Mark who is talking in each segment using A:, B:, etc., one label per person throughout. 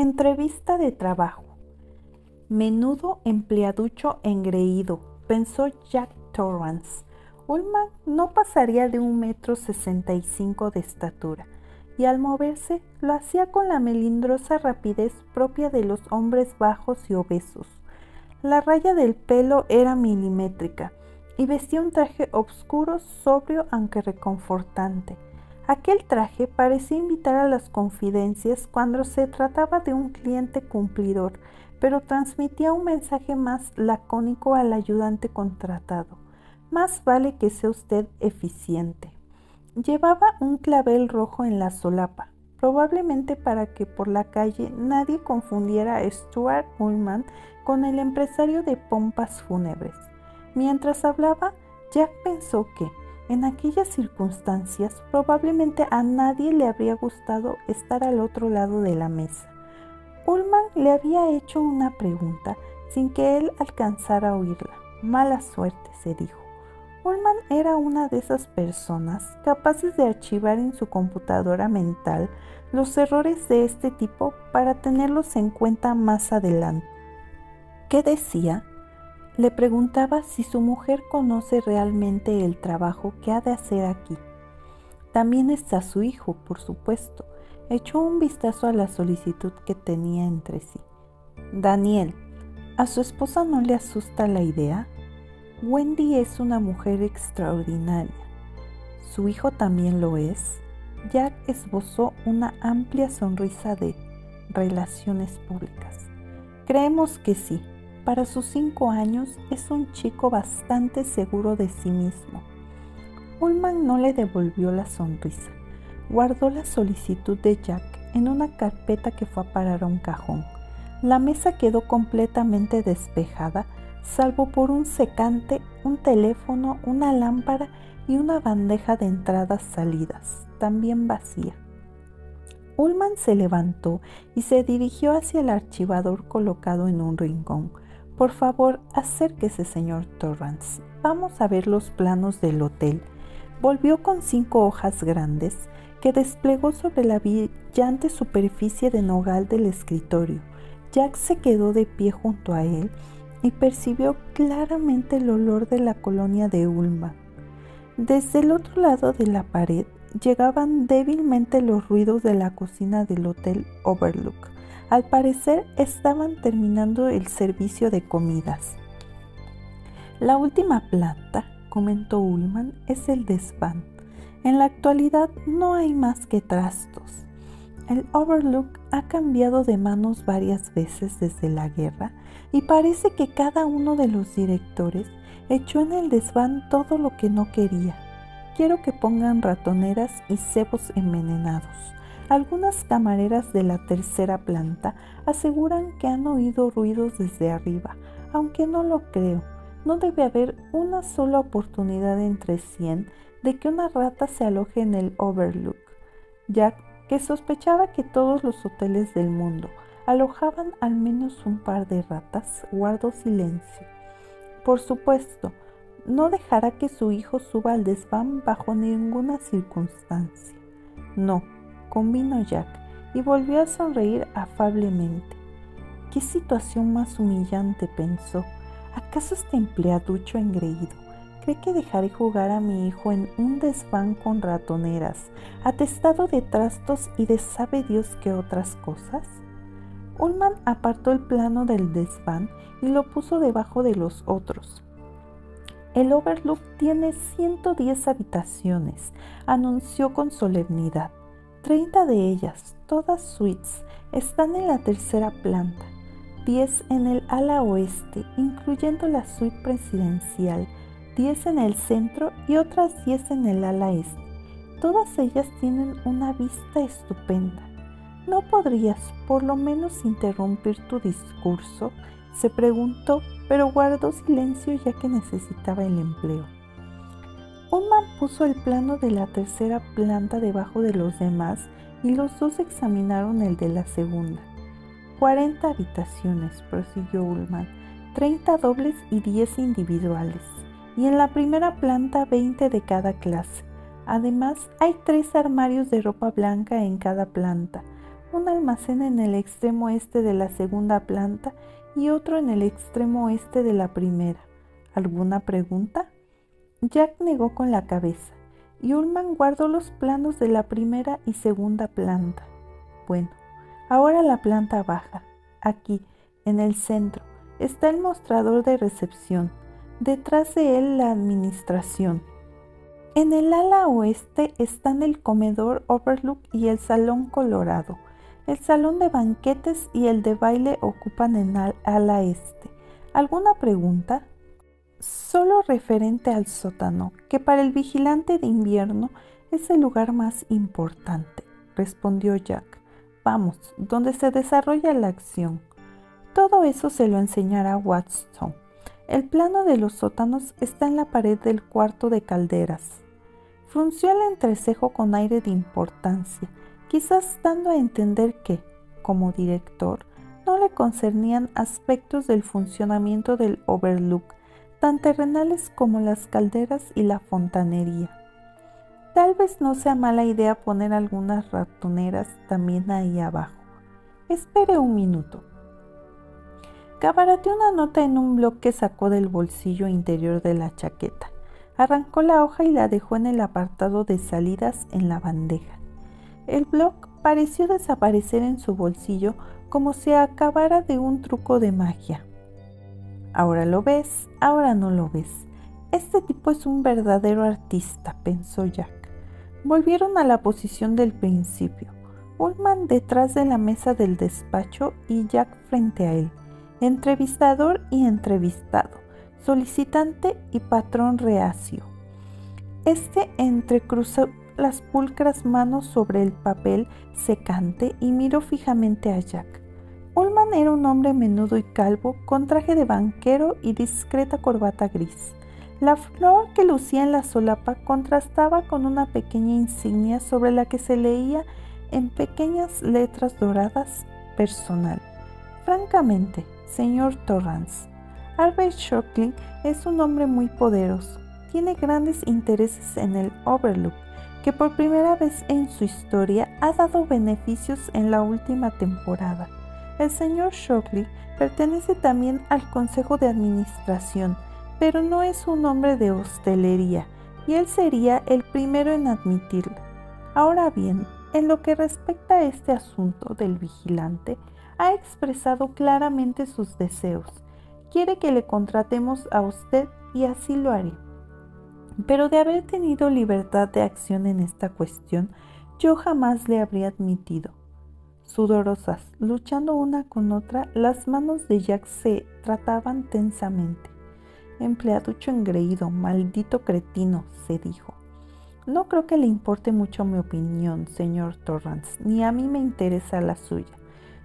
A: Entrevista de trabajo. Menudo empleaducho engreído, pensó Jack Torrance. Ullman no pasaría de un metro sesenta y cinco de estatura, y al moverse lo hacía con la melindrosa rapidez propia de los hombres bajos y obesos. La raya del pelo era milimétrica, y vestía un traje oscuro, sobrio aunque reconfortante. Aquel traje parecía invitar a las confidencias cuando se trataba de un cliente cumplidor, pero transmitía un mensaje más lacónico al ayudante contratado. Más vale que sea usted eficiente. Llevaba un clavel rojo en la solapa, probablemente para que por la calle nadie confundiera a Stuart Ullman con el empresario de pompas fúnebres. Mientras hablaba, Jack pensó que, en aquellas circunstancias probablemente a nadie le habría gustado estar al otro lado de la mesa. Ullman le había hecho una pregunta sin que él alcanzara a oírla. Mala suerte, se dijo. Ullman era una de esas personas capaces de archivar en su computadora mental los errores de este tipo para tenerlos en cuenta más adelante. ¿Qué decía? Le preguntaba si su mujer conoce realmente el trabajo que ha de hacer aquí. También está su hijo, por supuesto. Echó un vistazo a la solicitud que tenía entre sí. Daniel, ¿a su esposa no le asusta la idea? Wendy es una mujer extraordinaria. ¿Su hijo también lo es? Jack esbozó una amplia sonrisa de relaciones públicas. Creemos que sí, para sus cinco años es un chico bastante seguro de sí mismo. Ullman no le devolvió la sonrisa. Guardó la solicitud de Jack en una carpeta que fue a parar a un cajón. La mesa quedó completamente despejada, salvo por un secante, un teléfono, una lámpara y una bandeja de entradas salidas, también vacía. Ullman se levantó y se dirigió hacia el archivador colocado en un rincón. Por favor, acérquese, señor Torrance. Vamos a ver los planos del hotel. Volvió con cinco hojas grandes que desplegó sobre la brillante superficie de nogal del escritorio. Jack se quedó de pie junto a él y percibió claramente el olor de la colonia de Ulma. Desde el otro lado de la pared llegaban débilmente los ruidos de la cocina del Hotel Overlook. Al parecer estaban terminando el servicio de comidas. La última planta, comentó Ullman, es el desván. En la actualidad no hay más que trastos. El Overlook ha cambiado de manos varias veces desde la guerra y parece que cada uno de los directores echó en el desván todo lo que no quería. Quiero que pongan ratoneras y cebos envenenados. Algunas camareras de la tercera planta aseguran que han oído ruidos desde arriba, aunque no lo creo. No debe haber una sola oportunidad entre cien de que una rata se aloje en el Overlook. Jack, que sospechaba que todos los hoteles del mundo alojaban al menos un par de ratas, guardó silencio. Por supuesto, no dejará que su hijo suba al desván bajo ninguna circunstancia. No, convino Jack y volvió a sonreír afablemente. ¿Qué situación más humillante? pensó. ¿Acaso este empleaducho engreído cree que dejaré jugar a mi hijo en un desván con ratoneras, atestado de trastos y de sabe Dios qué otras cosas? Ullman apartó el plano del desván y lo puso debajo de los otros. El Overlook tiene 110 habitaciones, anunció con solemnidad. Treinta de ellas, todas suites, están en la tercera planta, diez en el ala oeste, incluyendo la suite presidencial, diez en el centro y otras diez en el ala este. Todas ellas tienen una vista estupenda. ¿No podrías por lo menos interrumpir tu discurso? se preguntó, pero guardó silencio ya que necesitaba el empleo. Ullman puso el plano de la tercera planta debajo de los demás y los dos examinaron el de la segunda. 40 habitaciones, prosiguió Ullman, 30 dobles y 10 individuales. Y en la primera planta 20 de cada clase. Además, hay tres armarios de ropa blanca en cada planta, un almacén en el extremo este de la segunda planta y otro en el extremo oeste de la primera. ¿Alguna pregunta? Jack negó con la cabeza y Ullman guardó los planos de la primera y segunda planta. Bueno, ahora la planta baja. Aquí, en el centro, está el mostrador de recepción. Detrás de él la administración. En el ala oeste están el comedor Overlook y el salón colorado. El salón de banquetes y el de baile ocupan el ala este. ¿Alguna pregunta? Solo referente al sótano, que para el vigilante de invierno es el lugar más importante, respondió Jack. Vamos, donde se desarrolla la acción. Todo eso se lo enseñará Watson. El plano de los sótanos está en la pared del cuarto de calderas. Frunció el entrecejo con aire de importancia, quizás dando a entender que, como director, no le concernían aspectos del funcionamiento del Overlook, tan terrenales como las calderas y la fontanería. Tal vez no sea mala idea poner algunas ratoneras también ahí abajo. Espere un minuto. Cabarateó una nota en un bloc que sacó del bolsillo interior de la chaqueta. Arrancó la hoja y la dejó en el apartado de salidas en la bandeja. El bloc pareció desaparecer en su bolsillo como si acabara de un truco de magia. Ahora lo ves, ahora no lo ves. Este tipo es un verdadero artista, pensó Jack. Volvieron a la posición del principio. Ullman detrás de la mesa del despacho y Jack frente a él, entrevistador y entrevistado solicitante y patrón reacio. Este entrecruzó las pulcras manos sobre el papel secante y miró fijamente a Jack. Ullman era un hombre menudo y calvo, con traje de banquero y discreta corbata gris. La flor que lucía en la solapa contrastaba con una pequeña insignia sobre la que se leía en pequeñas letras doradas personal. Francamente, señor Torrance, Albert Shockley es un hombre muy poderoso. Tiene grandes intereses en el Overlook, que por primera vez en su historia ha dado beneficios en la última temporada. El señor Shockley pertenece también al Consejo de Administración, pero no es un hombre de hostelería, y él sería el primero en admitirlo. Ahora bien, en lo que respecta a este asunto del vigilante, ha expresado claramente sus deseos quiere que le contratemos a usted y así lo haré. Pero de haber tenido libertad de acción en esta cuestión, yo jamás le habría admitido. Sudorosas, luchando una con otra, las manos de Jack se trataban tensamente. Empleaducho engreído, maldito cretino, se dijo. No creo que le importe mucho mi opinión, señor Torrance, ni a mí me interesa la suya.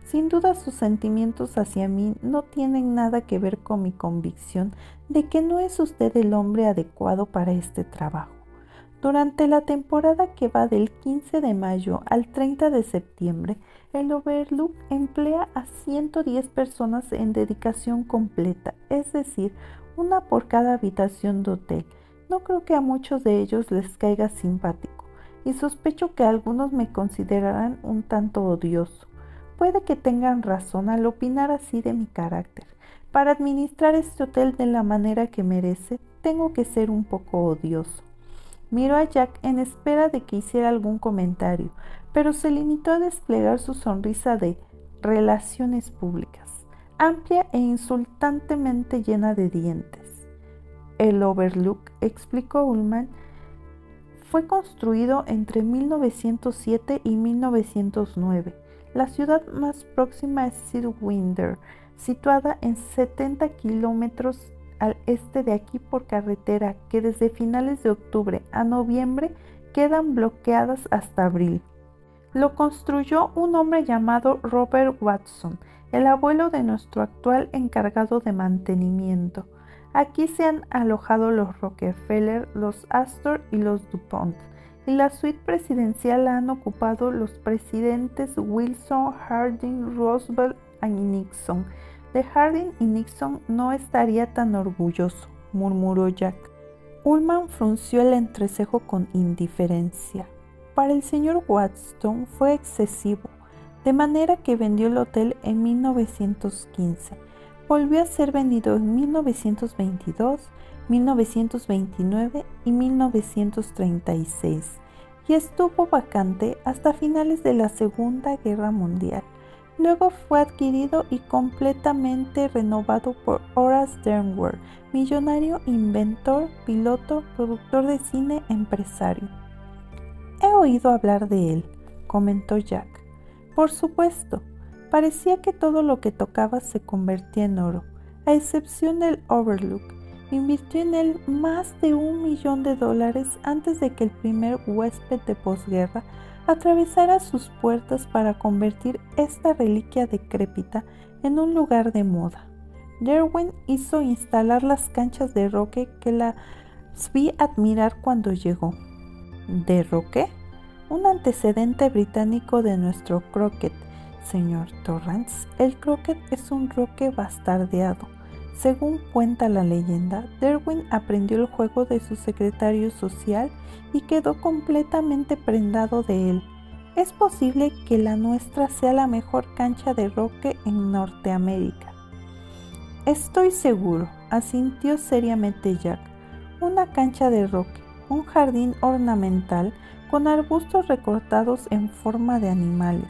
A: Sin duda sus sentimientos hacia mí no tienen nada que ver con mi convicción de que no es usted el hombre adecuado para este trabajo. Durante la temporada que va del 15 de mayo al 30 de septiembre, el Overlook emplea a 110 personas en dedicación completa, es decir, una por cada habitación de hotel. No creo que a muchos de ellos les caiga simpático y sospecho que algunos me considerarán un tanto odioso. Puede que tengan razón al opinar así de mi carácter. Para administrar este hotel de la manera que merece, tengo que ser un poco odioso. Miró a Jack en espera de que hiciera algún comentario, pero se limitó a desplegar su sonrisa de relaciones públicas, amplia e insultantemente llena de dientes. El Overlook, explicó Ullman, fue construido entre 1907 y 1909 la ciudad más próxima es Sidwinder, situada en 70 kilómetros al este de aquí por carretera que desde finales de octubre a noviembre quedan bloqueadas hasta abril. Lo construyó un hombre llamado Robert Watson, el abuelo de nuestro actual encargado de mantenimiento. Aquí se han alojado los Rockefeller, los Astor y los DuPont y la suite presidencial la han ocupado los presidentes Wilson, Harding, Roosevelt y Nixon. De Harding y Nixon no estaría tan orgulloso, murmuró Jack. Ullman frunció el entrecejo con indiferencia. Para el señor Watson fue excesivo. de manera que vendió el hotel en 1915. Volvió a ser vendido en 1922, 1929 y 1936 y estuvo vacante hasta finales de la Segunda Guerra Mundial. Luego fue adquirido y completamente renovado por Horace Dernworth, millonario, inventor, piloto, productor de cine, empresario. He oído hablar de él, comentó Jack. Por supuesto, parecía que todo lo que tocaba se convertía en oro, a excepción del Overlook. Invirtió en él más de un millón de dólares antes de que el primer huésped de posguerra atravesara sus puertas para convertir esta reliquia decrépita en un lugar de moda. Derwin hizo instalar las canchas de roque que la vi admirar cuando llegó. ¿De roque? Un antecedente británico de nuestro croquet, señor Torrance. El croquet es un roque bastardeado. Según cuenta la leyenda, Derwin aprendió el juego de su secretario social y quedó completamente prendado de él. Es posible que la nuestra sea la mejor cancha de roque en Norteamérica. Estoy seguro, asintió seriamente Jack. Una cancha de roque, un jardín ornamental con arbustos recortados en forma de animales.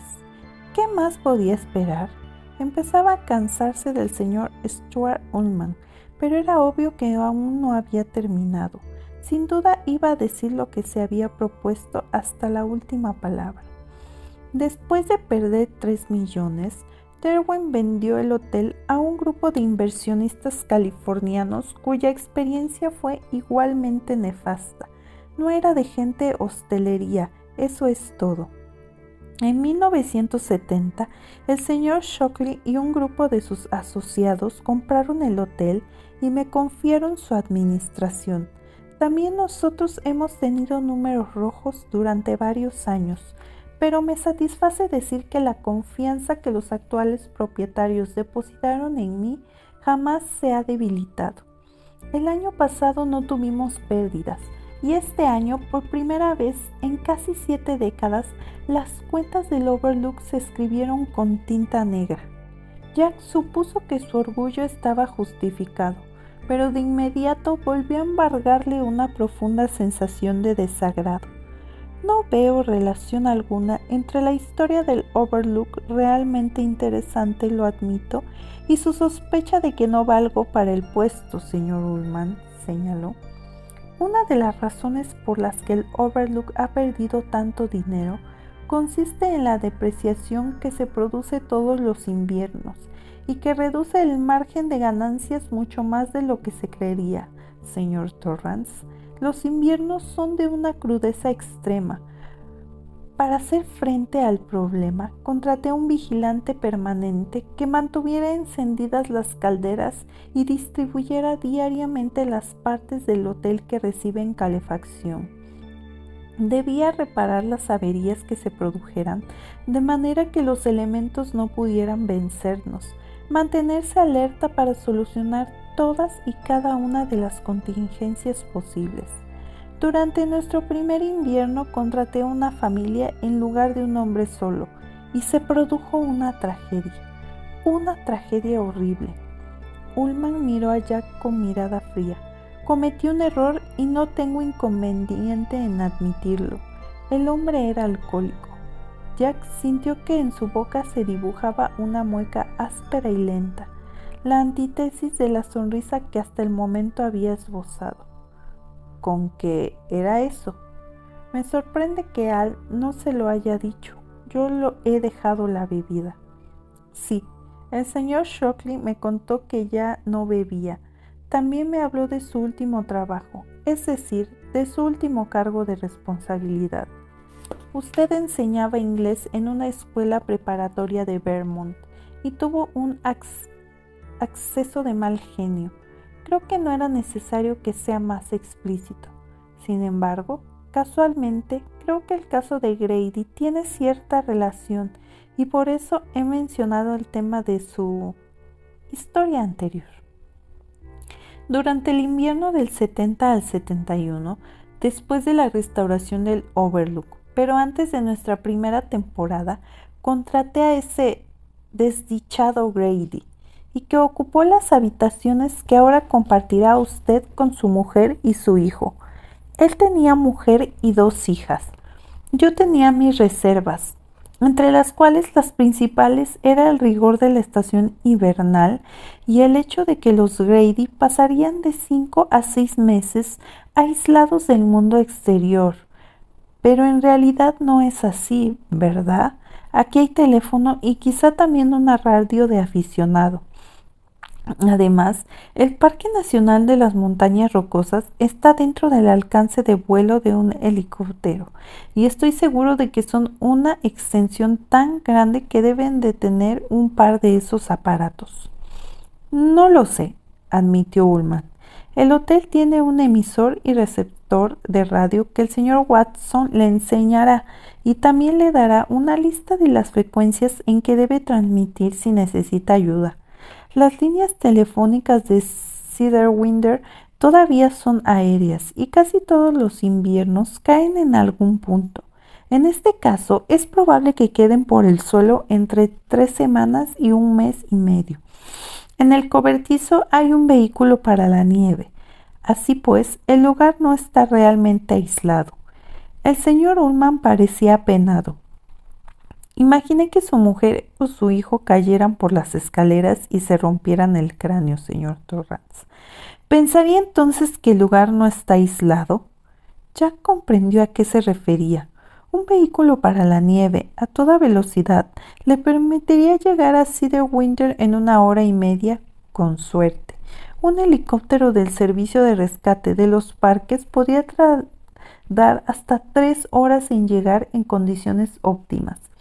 A: ¿Qué más podía esperar? Empezaba a cansarse del señor Stuart Ullman, pero era obvio que aún no había terminado. Sin duda iba a decir lo que se había propuesto hasta la última palabra. Después de perder 3 millones, Derwin vendió el hotel a un grupo de inversionistas californianos cuya experiencia fue igualmente nefasta. No era de gente hostelería, eso es todo. En 1970, el señor Shockley y un grupo de sus asociados compraron el hotel y me confiaron su administración. También nosotros hemos tenido números rojos durante varios años, pero me satisface decir que la confianza que los actuales propietarios depositaron en mí jamás se ha debilitado. El año pasado no tuvimos pérdidas y este año, por primera vez en casi siete décadas, las cuentas del Overlook se escribieron con tinta negra. Jack supuso que su orgullo estaba justificado, pero de inmediato volvió a embargarle una profunda sensación de desagrado. No veo relación alguna entre la historia del Overlook realmente interesante, lo admito, y su sospecha de que no valgo para el puesto, señor Ullman, señaló. Una de las razones por las que el Overlook ha perdido tanto dinero consiste en la depreciación que se produce todos los inviernos y que reduce el margen de ganancias mucho más de lo que se creería, señor Torrance los inviernos son de una crudeza extrema. Para hacer frente al problema, contraté un vigilante permanente que mantuviera encendidas las calderas y distribuyera diariamente las partes del hotel que reciben calefacción. Debía reparar las averías que se produjeran de manera que los elementos no pudieran vencernos, mantenerse alerta para solucionar todas y cada una de las contingencias posibles. Durante nuestro primer invierno contraté una familia en lugar de un hombre solo y se produjo una tragedia, una tragedia horrible. Ullman miró a Jack con mirada fría. Cometí un error y no tengo inconveniente en admitirlo. El hombre era alcohólico. Jack sintió que en su boca se dibujaba una mueca áspera y lenta la antítesis de la sonrisa que hasta el momento había esbozado. ¿Con qué era eso? Me sorprende que Al no se lo haya dicho. Yo lo he dejado la bebida. Sí, el señor Shockley me contó que ya no bebía. También me habló de su último trabajo, es decir, de su último cargo de responsabilidad. Usted enseñaba inglés en una escuela preparatoria de Vermont y tuvo un acceso de mal genio. Creo que no era necesario que sea más explícito. Sin embargo, casualmente, creo que el caso de Grady tiene cierta relación y por eso he mencionado el tema de su historia anterior. Durante el invierno del 70 al 71, después de la restauración del Overlook, pero antes de nuestra primera temporada, contraté a ese desdichado Grady y que ocupó las habitaciones que ahora compartirá usted con su mujer y su hijo. Él tenía mujer y dos hijas. Yo tenía mis reservas, entre las cuales las principales era el rigor de la estación invernal y el hecho de que los Grady pasarían de cinco a seis meses aislados del mundo exterior. Pero en realidad no es así, ¿verdad? Aquí hay teléfono y quizá también una radio de aficionado. Además, el Parque Nacional de las Montañas Rocosas está dentro del alcance de vuelo de un helicóptero y estoy seguro de que son una extensión tan grande que deben de tener un par de esos aparatos. No lo sé, admitió Ullman. El hotel tiene un emisor y receptor de radio que el señor Watson le enseñará y también le dará una lista de las frecuencias en que debe transmitir si necesita ayuda. Las líneas telefónicas de Cedarwinder todavía son aéreas y casi todos los inviernos caen en algún punto. En este caso, es probable que queden por el suelo entre tres semanas y un mes y medio. En el cobertizo hay un vehículo para la nieve. Así pues, el lugar no está realmente aislado. El señor Ullman parecía apenado. Imagine que su mujer o su hijo cayeran por las escaleras y se rompieran el cráneo, señor Torrance. ¿Pensaría entonces que el lugar no está aislado? Jack comprendió a qué se refería. Un vehículo para la nieve a toda velocidad le permitiría llegar a Winter en una hora y media, con suerte. Un helicóptero del servicio de rescate de los parques podía tardar hasta tres horas en llegar en condiciones óptimas.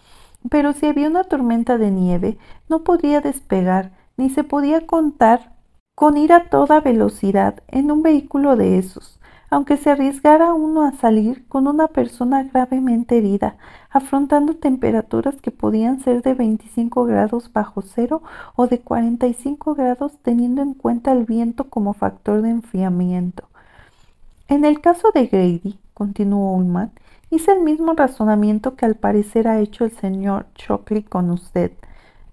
A: Pero si había una tormenta de nieve, no podía despegar, ni se podía contar con ir a toda velocidad en un vehículo de esos, aunque se arriesgara uno a salir con una persona gravemente herida, afrontando temperaturas que podían ser de 25 grados bajo cero o de 45 grados teniendo en cuenta el viento como factor de enfriamiento. En el caso de Grady, continuó Ullman, Hice el mismo razonamiento que al parecer ha hecho el señor Shockley con usted.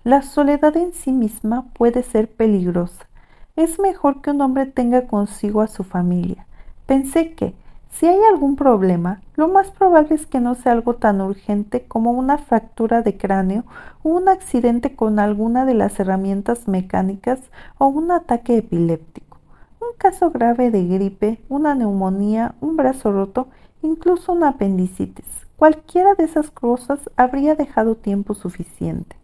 A: La soledad en sí misma puede ser peligrosa. Es mejor que un hombre tenga consigo a su familia. Pensé que, si hay algún problema, lo más probable es que no sea algo tan urgente como una fractura de cráneo o un accidente con alguna de las herramientas mecánicas o un ataque epiléptico. Un caso grave de gripe, una neumonía, un brazo roto incluso una apendicitis. Cualquiera de esas cosas habría dejado tiempo suficiente.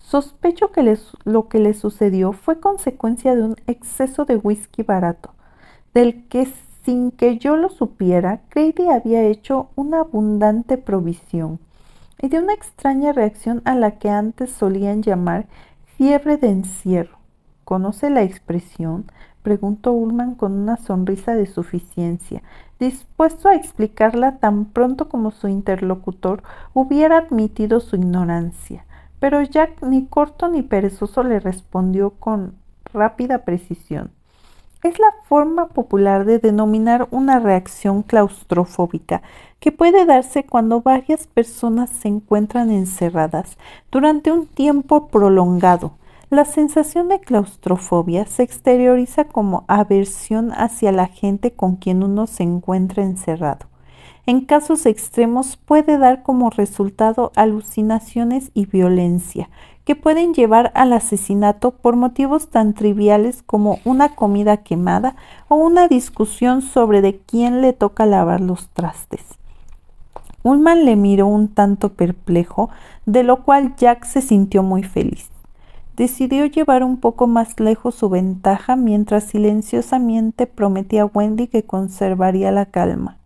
A: Sospecho que lo que le sucedió fue consecuencia de un exceso de whisky barato, del que sin que yo lo supiera, Grady había hecho una abundante provisión, y de una extraña reacción a la que antes solían llamar fiebre de encierro. ¿Conoce la expresión? preguntó Ullman con una sonrisa de suficiencia, dispuesto a explicarla tan pronto como su interlocutor hubiera admitido su ignorancia. Pero Jack ni corto ni perezoso le respondió con rápida precisión. Es la forma popular de denominar una reacción claustrofóbica que puede darse cuando varias personas se encuentran encerradas durante un tiempo prolongado la sensación de claustrofobia se exterioriza como aversión hacia la gente con quien uno se encuentra encerrado. En casos extremos puede dar como resultado alucinaciones y violencia, que pueden llevar al asesinato por motivos tan triviales como una comida quemada o una discusión sobre de quién le toca lavar los trastes. Ullman le miró un tanto perplejo, de lo cual Jack se sintió muy feliz decidió llevar un poco más lejos su ventaja mientras silenciosamente prometía a Wendy que conservaría la calma.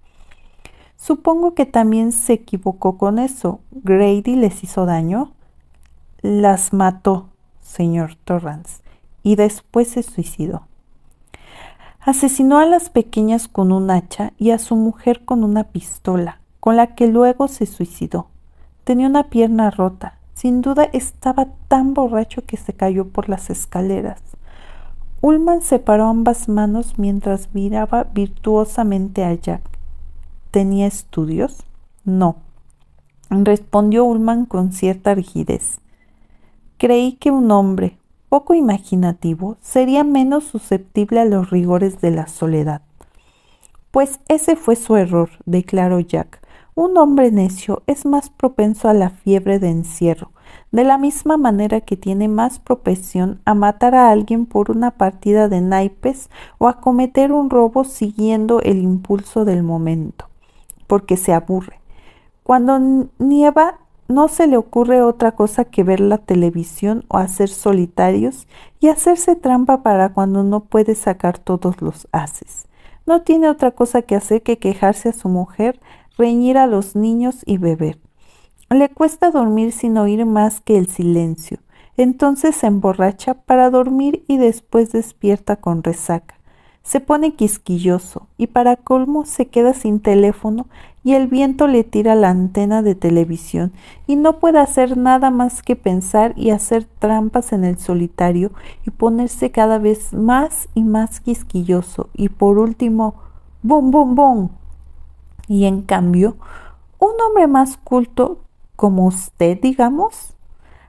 A: Supongo que también se equivocó con eso. Grady les hizo daño. Las mató, señor Torrance, y después se suicidó. Asesinó a las pequeñas con un hacha y a su mujer con una pistola, con la que luego se suicidó. Tenía una pierna rota sin duda estaba tan borracho que se cayó por las escaleras. Ullman separó ambas manos mientras miraba virtuosamente a Jack. ¿Tenía estudios? No. respondió Ullman con cierta rigidez. Creí que un hombre poco imaginativo sería menos susceptible a los rigores de la soledad. Pues ese fue su error, declaró Jack. Un hombre necio es más propenso a la fiebre de encierro, de la misma manera que tiene más propensión a matar a alguien por una partida de naipes o a cometer un robo siguiendo el impulso del momento, porque se aburre. Cuando nieva no se le ocurre otra cosa que ver la televisión o hacer solitarios y hacerse trampa para cuando no puede sacar todos los haces. No tiene otra cosa que hacer que quejarse a su mujer, reñir a los niños y beber. Le cuesta dormir sin oír más que el silencio. Entonces se emborracha para dormir y después despierta con resaca se pone quisquilloso y para colmo se queda sin teléfono y el viento le tira la antena de televisión y no puede hacer nada más que pensar y hacer trampas en el solitario y ponerse cada vez más y más quisquilloso y por último ¡bum, bum, bum! Y en cambio, un hombre más culto como usted, digamos,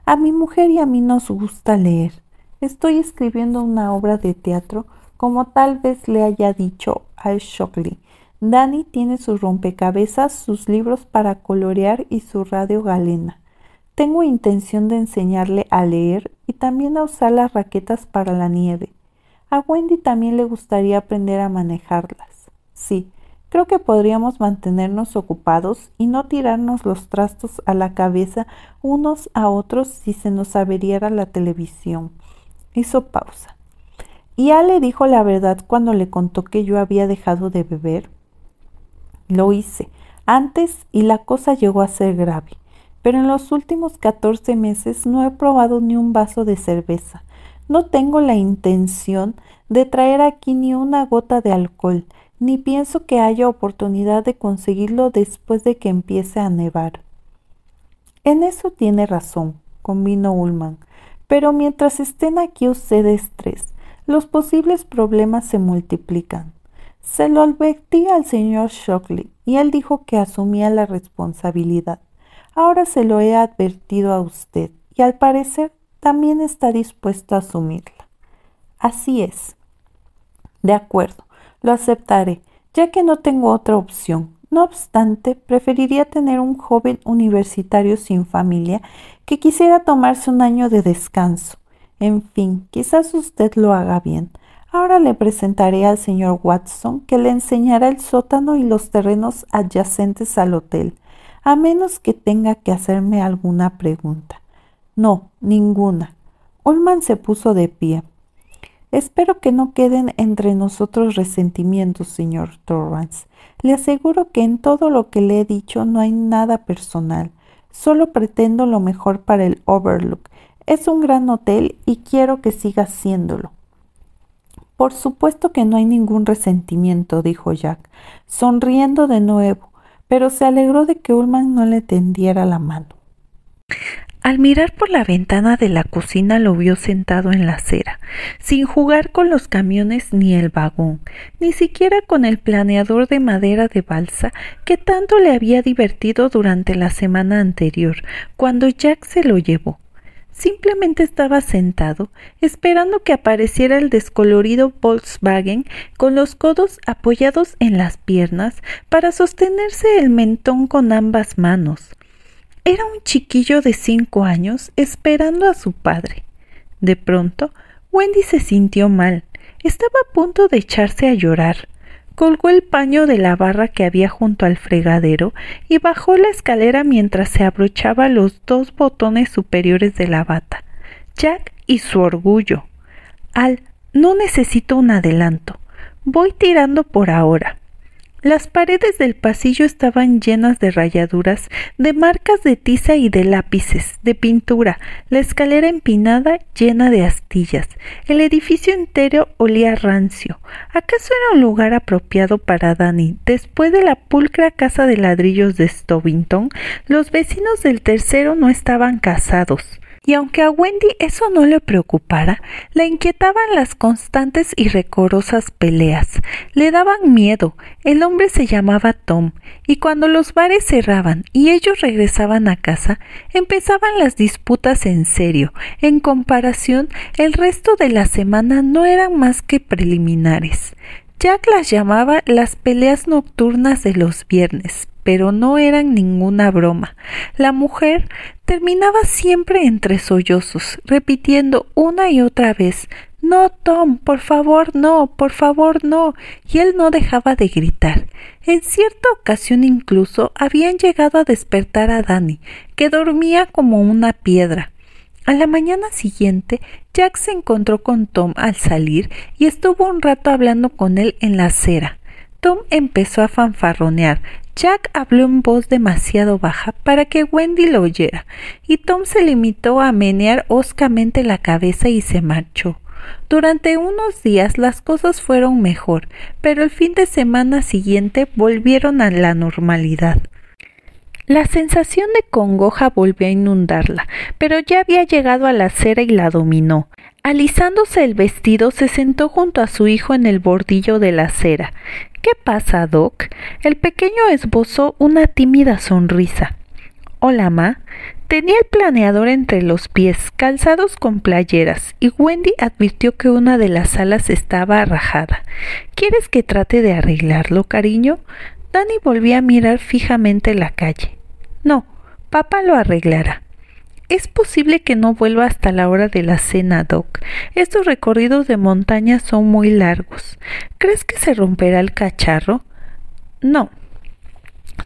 A: a mi mujer y a mí nos gusta leer. Estoy escribiendo una obra de teatro como tal vez le haya dicho Al Shockley. Danny tiene sus rompecabezas, sus libros para colorear y su radio galena. Tengo intención de enseñarle a leer y también a usar las raquetas para la nieve. A Wendy también le gustaría aprender a manejarlas. Sí, creo que podríamos mantenernos ocupados y no tirarnos los trastos a la cabeza unos a otros si se nos averiara la televisión. Hizo pausa. ¿Y le dijo la verdad cuando le contó que yo había dejado de beber? Lo hice antes y la cosa llegó a ser grave, pero en los últimos 14 meses no he probado ni un vaso de cerveza. No tengo la intención de traer aquí ni una gota de alcohol, ni pienso que haya oportunidad de conseguirlo después de que empiece a nevar. En eso tiene razón, convino Ullman, pero mientras estén aquí ustedes tres, los posibles problemas se multiplican. Se lo advertí al señor Shockley y él dijo que asumía la responsabilidad. Ahora se lo he advertido a usted y al parecer también está dispuesto a asumirla. Así es. De acuerdo, lo aceptaré, ya que no tengo otra opción. No obstante, preferiría tener un joven universitario sin familia que quisiera tomarse un año de descanso. En fin, quizás usted lo haga bien. Ahora le presentaré al señor Watson, que le enseñará el sótano y los terrenos adyacentes al hotel, a menos que tenga que hacerme alguna pregunta. No, ninguna. Ullman se puso de pie. Espero que no queden entre nosotros resentimientos, señor Torrance. Le aseguro que en todo lo que le he dicho no hay nada personal. Solo pretendo lo mejor para el Overlook es un gran hotel y quiero que siga siéndolo. Por supuesto que no hay ningún resentimiento, dijo Jack, sonriendo de nuevo, pero se alegró de que Ullman no le tendiera la mano. Al mirar por la ventana de la cocina lo vio sentado en la acera, sin jugar con los camiones ni el vagón, ni siquiera con el planeador de madera de balsa que tanto le había divertido durante la semana anterior, cuando Jack se lo llevó. Simplemente estaba sentado, esperando que apareciera el descolorido Volkswagen con los codos apoyados en las piernas para sostenerse el mentón con ambas manos. Era un chiquillo de cinco años esperando a su padre. De pronto, Wendy se sintió mal. Estaba a punto de echarse a llorar colgó el paño de la barra que había junto al fregadero y bajó la escalera mientras se abrochaba los dos botones superiores de la bata. Jack y su orgullo. Al, no necesito un adelanto. Voy tirando por ahora. Las paredes del pasillo estaban llenas de rayaduras, de marcas de tiza y de lápices, de pintura, la escalera empinada llena de astillas. El edificio entero olía rancio. ¿Acaso era un lugar apropiado para Danny? Después de la pulcra casa de ladrillos de Stovington, los vecinos del tercero no estaban casados. Y aunque a Wendy eso no le preocupara, la inquietaban las constantes y recorosas peleas. Le daban miedo. El hombre se llamaba Tom, y cuando los bares cerraban y ellos regresaban a casa, empezaban las disputas en serio. En comparación, el resto de la semana no eran más que preliminares. Jack las llamaba las peleas nocturnas de los viernes, pero no eran ninguna broma. La mujer terminaba siempre entre sollozos, repitiendo una y otra vez No, Tom, por favor, no, por favor, no. y él no dejaba de gritar. En cierta ocasión incluso habían llegado a despertar a Danny, que dormía como una piedra. A la mañana siguiente, Jack se encontró con Tom al salir y estuvo un rato hablando con él en la acera. Tom empezó a fanfarronear. Jack habló en voz demasiado baja para que Wendy lo oyera, y Tom se limitó a menear hoscamente la cabeza y se marchó. Durante unos días las cosas fueron mejor, pero el fin de semana siguiente volvieron a la normalidad. La sensación de congoja volvió a inundarla, pero ya había llegado a la acera y la dominó. Alisándose el vestido, se sentó junto a su hijo en el bordillo de la acera. ¿Qué pasa, Doc? El pequeño esbozó una tímida sonrisa. Hola, Ma. Tenía el planeador entre los pies, calzados con playeras, y Wendy advirtió que una de las alas estaba rajada. ¿Quieres que trate de arreglarlo, cariño? Danny volvió a mirar fijamente la calle. No, papá lo arreglará. Es posible que no vuelva hasta la hora de la cena, Doc. Estos recorridos de montaña son muy largos. ¿Crees que se romperá el cacharro? No.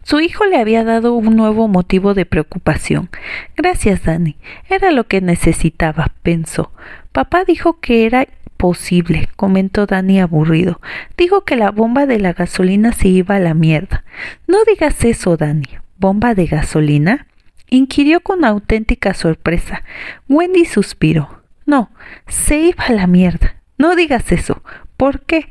A: Su hijo le había dado un nuevo motivo de preocupación. Gracias, Danny. Era lo que necesitaba, pensó. Papá dijo que era posible, comentó Danny aburrido. Dijo que la bomba de la gasolina se iba a la mierda. No digas eso, Danny bomba de gasolina? Inquirió con auténtica sorpresa. Wendy suspiró. No, se iba a la mierda. No digas eso. ¿Por qué?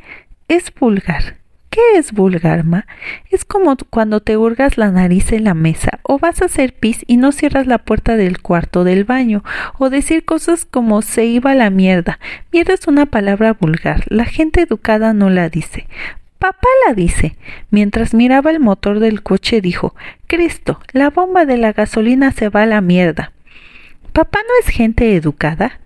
A: Es vulgar. ¿Qué es vulgar, ma? Es como cuando te hurgas la nariz en la mesa, o vas a hacer pis y no cierras la puerta del cuarto del baño, o decir cosas como se iba a la mierda. Mierda es una palabra vulgar. La gente educada no la dice. Papá la dice. Mientras miraba el motor del coche dijo Cristo, la bomba de la gasolina se va a la mierda. ¿Papá no es gente educada?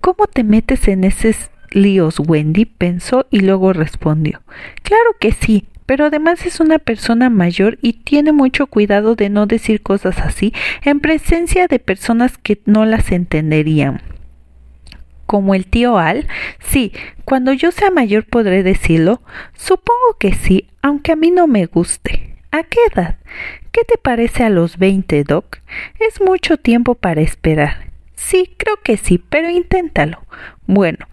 A: ¿Cómo te metes en esos líos, Wendy? pensó y luego respondió Claro que sí, pero además es una persona mayor y tiene mucho cuidado de no decir cosas así en presencia de personas que no las entenderían como el tío Al? Sí, cuando yo sea mayor podré decirlo. Supongo que sí, aunque a mí no me guste. ¿A qué edad? ¿Qué te parece a los veinte, Doc? Es mucho tiempo para esperar. Sí, creo que sí, pero inténtalo. Bueno,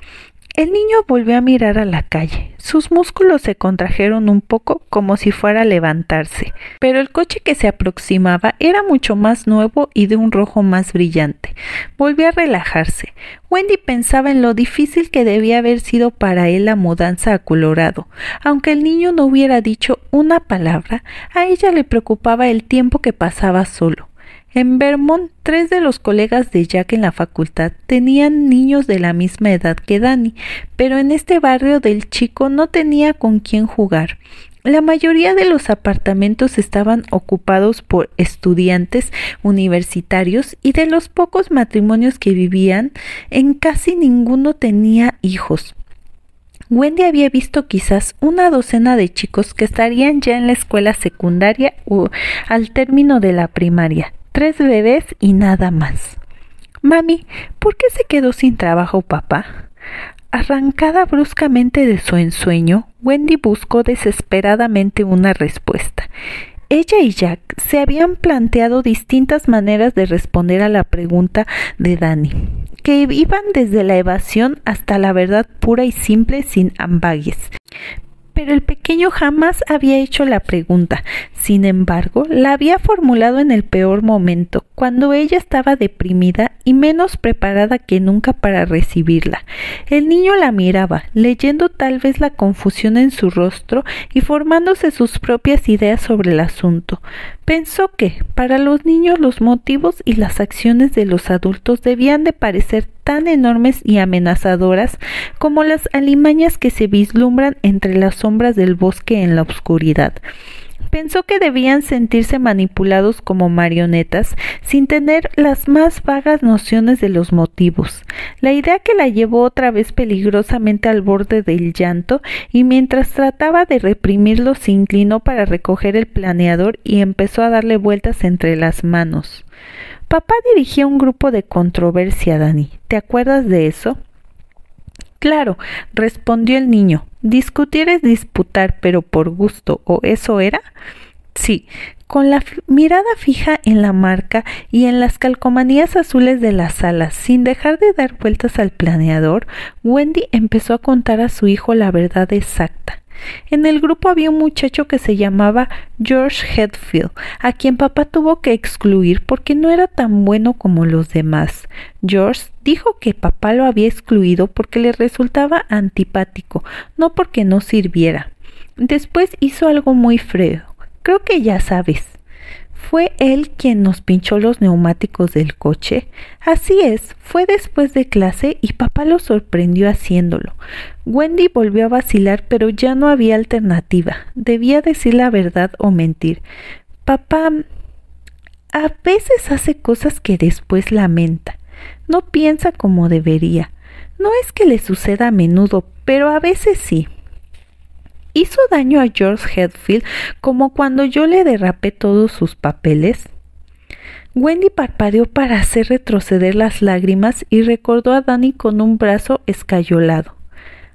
A: el niño volvió a mirar a la calle. Sus músculos se contrajeron un poco como si fuera a levantarse, pero el coche que se aproximaba era mucho más nuevo y de un rojo más brillante. Volvió a relajarse. Wendy pensaba en lo difícil que debía haber sido para él la mudanza a Colorado. Aunque el niño no hubiera dicho una palabra, a ella le preocupaba el tiempo que pasaba solo. En Vermont, tres de los colegas de Jack en la facultad tenían niños de la misma edad que Danny, pero en este barrio del chico no tenía con quién jugar. La mayoría de los apartamentos estaban ocupados por estudiantes universitarios y de los pocos matrimonios que vivían, en casi ninguno tenía hijos. Wendy había visto quizás una docena de chicos que estarían ya en la escuela secundaria o al término de la primaria, tres bebés y nada más. Mami, ¿por qué se quedó sin trabajo papá? Arrancada bruscamente de su ensueño, Wendy buscó desesperadamente una respuesta. Ella y Jack se habían planteado distintas maneras de responder a la pregunta de Danny, que iban desde la evasión hasta la verdad pura y simple sin ambagues. Pero el pequeño jamás había hecho la pregunta. Sin embargo, la había formulado en el peor momento, cuando ella estaba deprimida y menos preparada que nunca para recibirla. El niño la miraba, leyendo tal vez la confusión en su rostro y formándose sus propias ideas sobre el asunto. Pensó que, para los niños, los motivos y las acciones de los adultos debían de parecer tan enormes y amenazadoras como las alimañas que se vislumbran entre las sombras del bosque en la oscuridad. Pensó que debían sentirse manipulados como marionetas sin tener las más vagas nociones de los motivos. La idea que la llevó otra vez peligrosamente al borde del llanto y mientras trataba de reprimirlo se inclinó para recoger el planeador y empezó a darle vueltas entre las manos. Papá dirigía un grupo de controversia, Dani. ¿Te acuerdas de eso? Claro, respondió el niño. Discutir es disputar, pero por gusto, ¿o eso era? Sí, con la mirada fija en la marca y en las calcomanías azules de la sala, sin dejar de dar vueltas al planeador, Wendy empezó a contar a su hijo la verdad exacta. En el grupo había un muchacho que se llamaba George Headfield, a quien papá tuvo que excluir porque no era tan bueno como los demás. George dijo que papá lo había excluido porque le resultaba antipático, no porque no sirviera. Después hizo algo muy feo. Creo que ya sabes. ¿Fue él quien nos pinchó los neumáticos del coche? Así es, fue después de clase y papá lo sorprendió haciéndolo. Wendy volvió a vacilar, pero ya no había alternativa. Debía decir la verdad o mentir. Papá a veces hace cosas que después lamenta. No piensa como debería. No es que le suceda a menudo, pero a veces sí hizo daño a George Headfield como cuando yo le derrapé todos sus papeles? Wendy parpadeó para hacer retroceder las lágrimas y recordó a Danny con un brazo escayolado.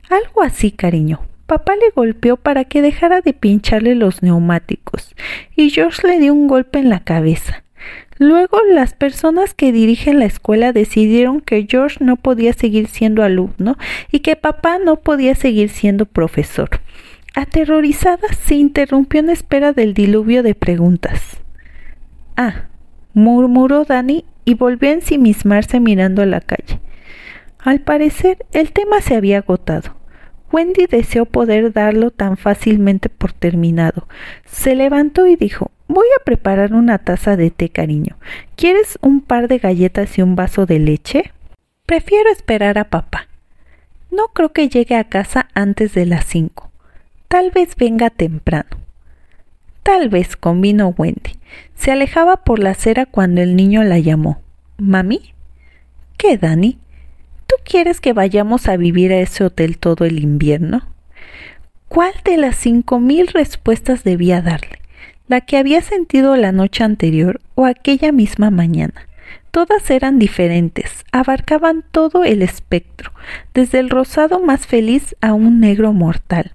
A: Algo así, cariño. Papá le golpeó para que dejara de pincharle los neumáticos y George le dio un golpe en la cabeza. Luego las personas que dirigen la escuela decidieron que George no podía seguir siendo alumno y que papá no podía seguir siendo profesor. Aterrorizada, se interrumpió en espera del diluvio de preguntas. Ah, murmuró Dani y volvió a ensimismarse mirando a la calle. Al parecer, el tema se había agotado. Wendy deseó poder darlo tan fácilmente por terminado. Se levantó y dijo Voy a preparar una taza de té, cariño. ¿Quieres un par de galletas y un vaso de leche? Prefiero esperar a papá. No creo que llegue a casa antes de las cinco. Tal vez venga temprano. Tal vez, convino Wendy. Se alejaba por la acera cuando el niño la llamó. ¿Mami? ¿Qué, Dani? ¿Tú quieres que vayamos a vivir a ese hotel todo el invierno? ¿Cuál de las cinco mil respuestas debía darle? ¿La que había sentido la noche anterior o aquella misma mañana? Todas eran diferentes, abarcaban todo el espectro, desde el rosado más feliz a un negro mortal.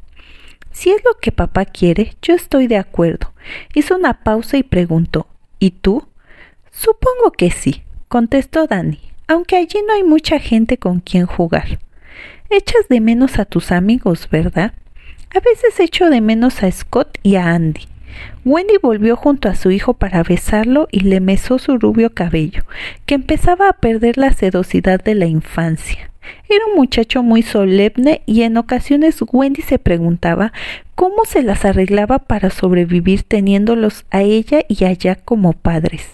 A: Si es lo que papá quiere, yo estoy de acuerdo. Hizo una pausa y preguntó ¿Y tú? Supongo que sí, contestó Danny, aunque allí no hay mucha gente con quien jugar. Echas de menos a tus amigos, ¿verdad? A veces echo de menos a Scott y a Andy. Wendy volvió junto a su hijo para besarlo y le mesó su rubio cabello, que empezaba a perder la sedosidad de la infancia. Era un muchacho muy solemne y en ocasiones Wendy se preguntaba cómo se las arreglaba para sobrevivir teniéndolos a ella y a Jack como padres.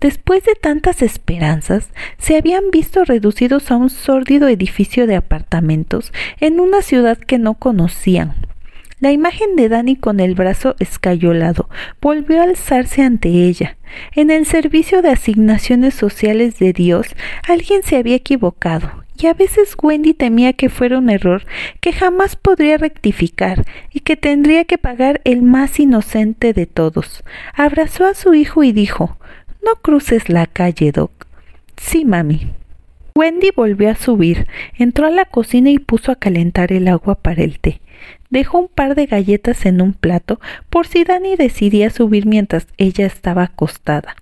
A: Después de tantas esperanzas, se habían visto reducidos a un sórdido edificio de apartamentos en una ciudad que no conocían. La imagen de Dani con el brazo escayolado volvió a alzarse ante ella. En el servicio de asignaciones sociales de Dios, alguien se había equivocado y a veces Wendy temía que fuera un error que jamás podría rectificar y que tendría que pagar el más inocente de todos. Abrazó a su hijo y dijo No cruces la calle, Doc. Sí, mami. Wendy volvió a subir, entró a la cocina y puso a calentar el agua para el té. Dejó un par de galletas en un plato por si Dani decidía subir mientras ella estaba acostada.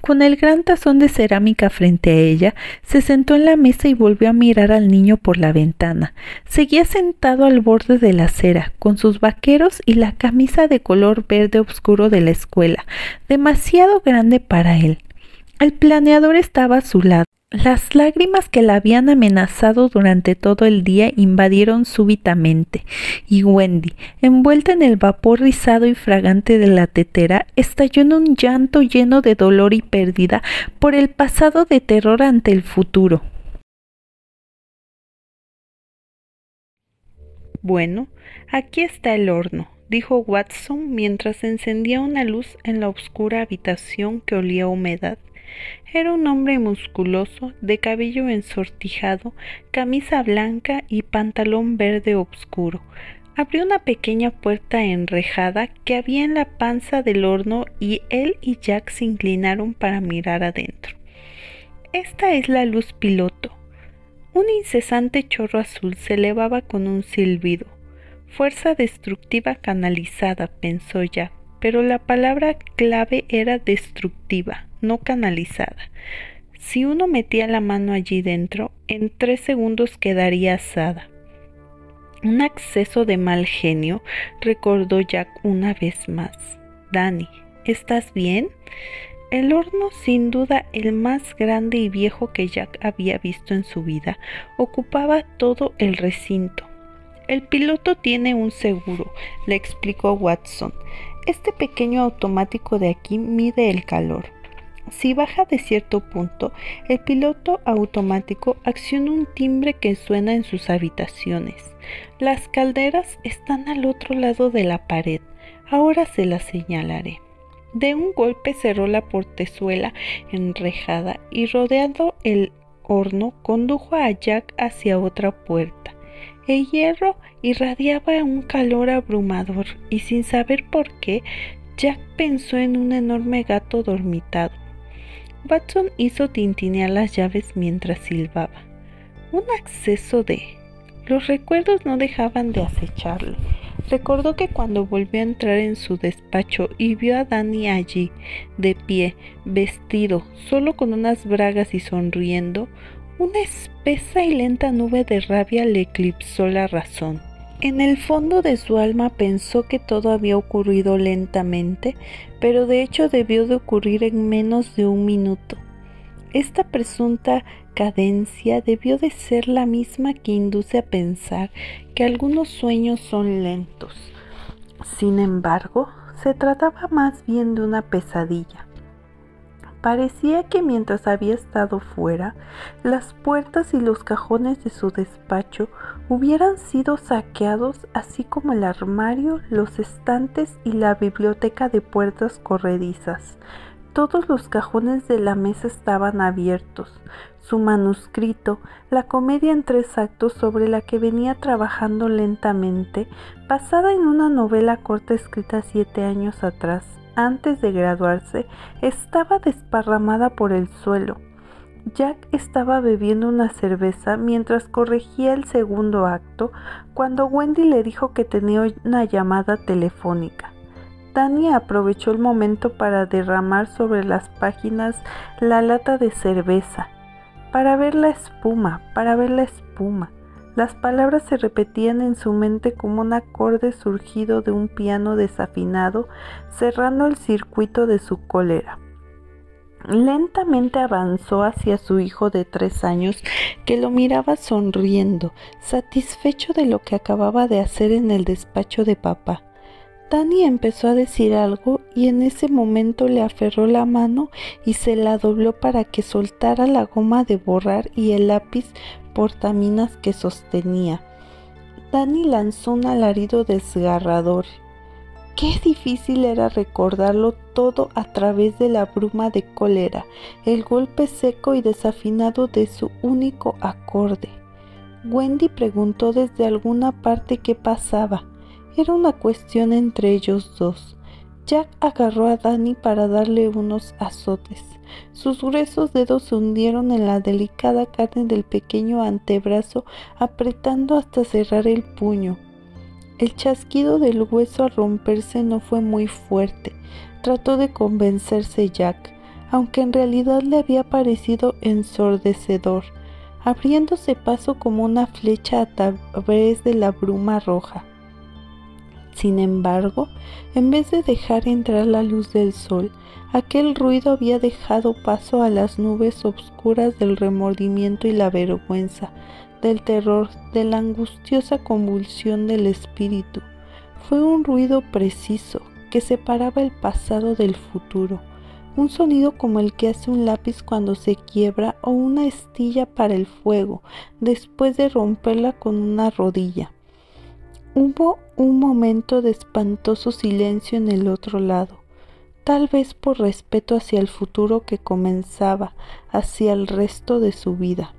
A: Con el gran tazón de cerámica frente a ella, se sentó en la mesa y volvió a mirar al niño por la ventana. Seguía sentado al borde de la acera, con sus vaqueros y la camisa de color verde oscuro de la escuela, demasiado grande para él. El planeador estaba a su lado. Las lágrimas que la habían amenazado durante todo el día invadieron súbitamente, y Wendy, envuelta en el vapor rizado y fragante de la tetera, estalló en un llanto lleno de dolor y pérdida por el pasado de terror ante el futuro. Bueno, aquí está el horno, dijo Watson mientras encendía una luz en la oscura habitación que olía a humedad. Era un hombre musculoso, de cabello ensortijado, camisa blanca y pantalón verde obscuro. Abrió una pequeña puerta enrejada que había en la panza del horno y él y Jack se inclinaron para mirar adentro. Esta es la luz piloto. Un incesante chorro azul se elevaba con un silbido. Fuerza destructiva canalizada, pensó Jack, pero la palabra clave era destructiva no canalizada. Si uno metía la mano allí dentro, en tres segundos quedaría asada. Un acceso de mal genio, recordó Jack una vez más. Danny, ¿estás bien? El horno, sin duda el más grande y viejo que Jack había visto en su vida, ocupaba todo el recinto. El piloto tiene un seguro, le explicó Watson. Este pequeño automático de aquí mide el calor. Si baja de cierto punto, el piloto automático acciona un timbre que suena en sus habitaciones. Las calderas están al otro lado de la pared. Ahora se las señalaré. De un golpe cerró la portezuela enrejada y rodeando el horno condujo a Jack hacia otra puerta. El hierro irradiaba un calor abrumador y sin saber por qué, Jack pensó en un enorme gato dormitado Watson hizo tintinear las llaves mientras silbaba. Un acceso de... Los recuerdos no dejaban de acecharle. Recordó que cuando volvió a entrar en su despacho y vio a Danny allí, de pie, vestido, solo con unas bragas y sonriendo, una espesa y lenta nube de rabia le eclipsó la razón. En el fondo de su alma pensó que todo había ocurrido lentamente, pero de hecho debió de ocurrir en menos de un minuto. Esta presunta cadencia debió de ser la misma que induce a pensar que algunos sueños son lentos. Sin embargo, se trataba más bien de una pesadilla. Parecía que mientras había estado fuera, las puertas y los cajones de su despacho hubieran sido saqueados, así como el armario, los estantes y la biblioteca de puertas corredizas. Todos los cajones de la mesa estaban abiertos. Su manuscrito, la comedia en tres actos sobre la que venía trabajando lentamente, basada en una novela corta escrita siete años atrás, antes de graduarse, estaba desparramada por el suelo. Jack estaba bebiendo una cerveza mientras corregía el segundo acto cuando Wendy le dijo que tenía una llamada telefónica. Danny aprovechó el momento para derramar sobre las páginas la lata de cerveza, para ver la espuma, para ver la espuma. Las palabras se repetían en su mente como un acorde surgido de un piano desafinado, cerrando el circuito de su cólera. Lentamente avanzó hacia su hijo de tres años, que lo miraba sonriendo, satisfecho de lo que acababa de hacer en el despacho de papá. Danny empezó a decir algo y en ese momento le aferró la mano y se la dobló para que soltara la goma de borrar y el lápiz portaminas que sostenía. Danny lanzó un alarido desgarrador. Qué difícil era recordarlo todo a través de la bruma de cólera, el golpe seco y desafinado de su único acorde. Wendy preguntó desde alguna parte qué pasaba. Era una cuestión entre ellos dos. Jack agarró a Danny para darle unos azotes. Sus gruesos dedos se hundieron en la delicada carne del pequeño antebrazo, apretando hasta cerrar el puño. El chasquido del hueso al romperse no fue muy fuerte. Trató de convencerse Jack. aunque en realidad le había parecido ensordecedor, abriéndose paso como una flecha a través de la bruma roja. Sin embargo, en vez de dejar entrar la luz del sol, aquel ruido había dejado paso a las nubes obscuras del remordimiento y la vergüenza, del terror, de la angustiosa convulsión del espíritu. Fue un ruido preciso que separaba el pasado del futuro, un sonido como el que hace un lápiz cuando se quiebra o una estilla para el fuego después de romperla con una rodilla. Hubo un momento de espantoso silencio en el otro lado, tal vez por respeto hacia el futuro que comenzaba, hacia el resto de su vida.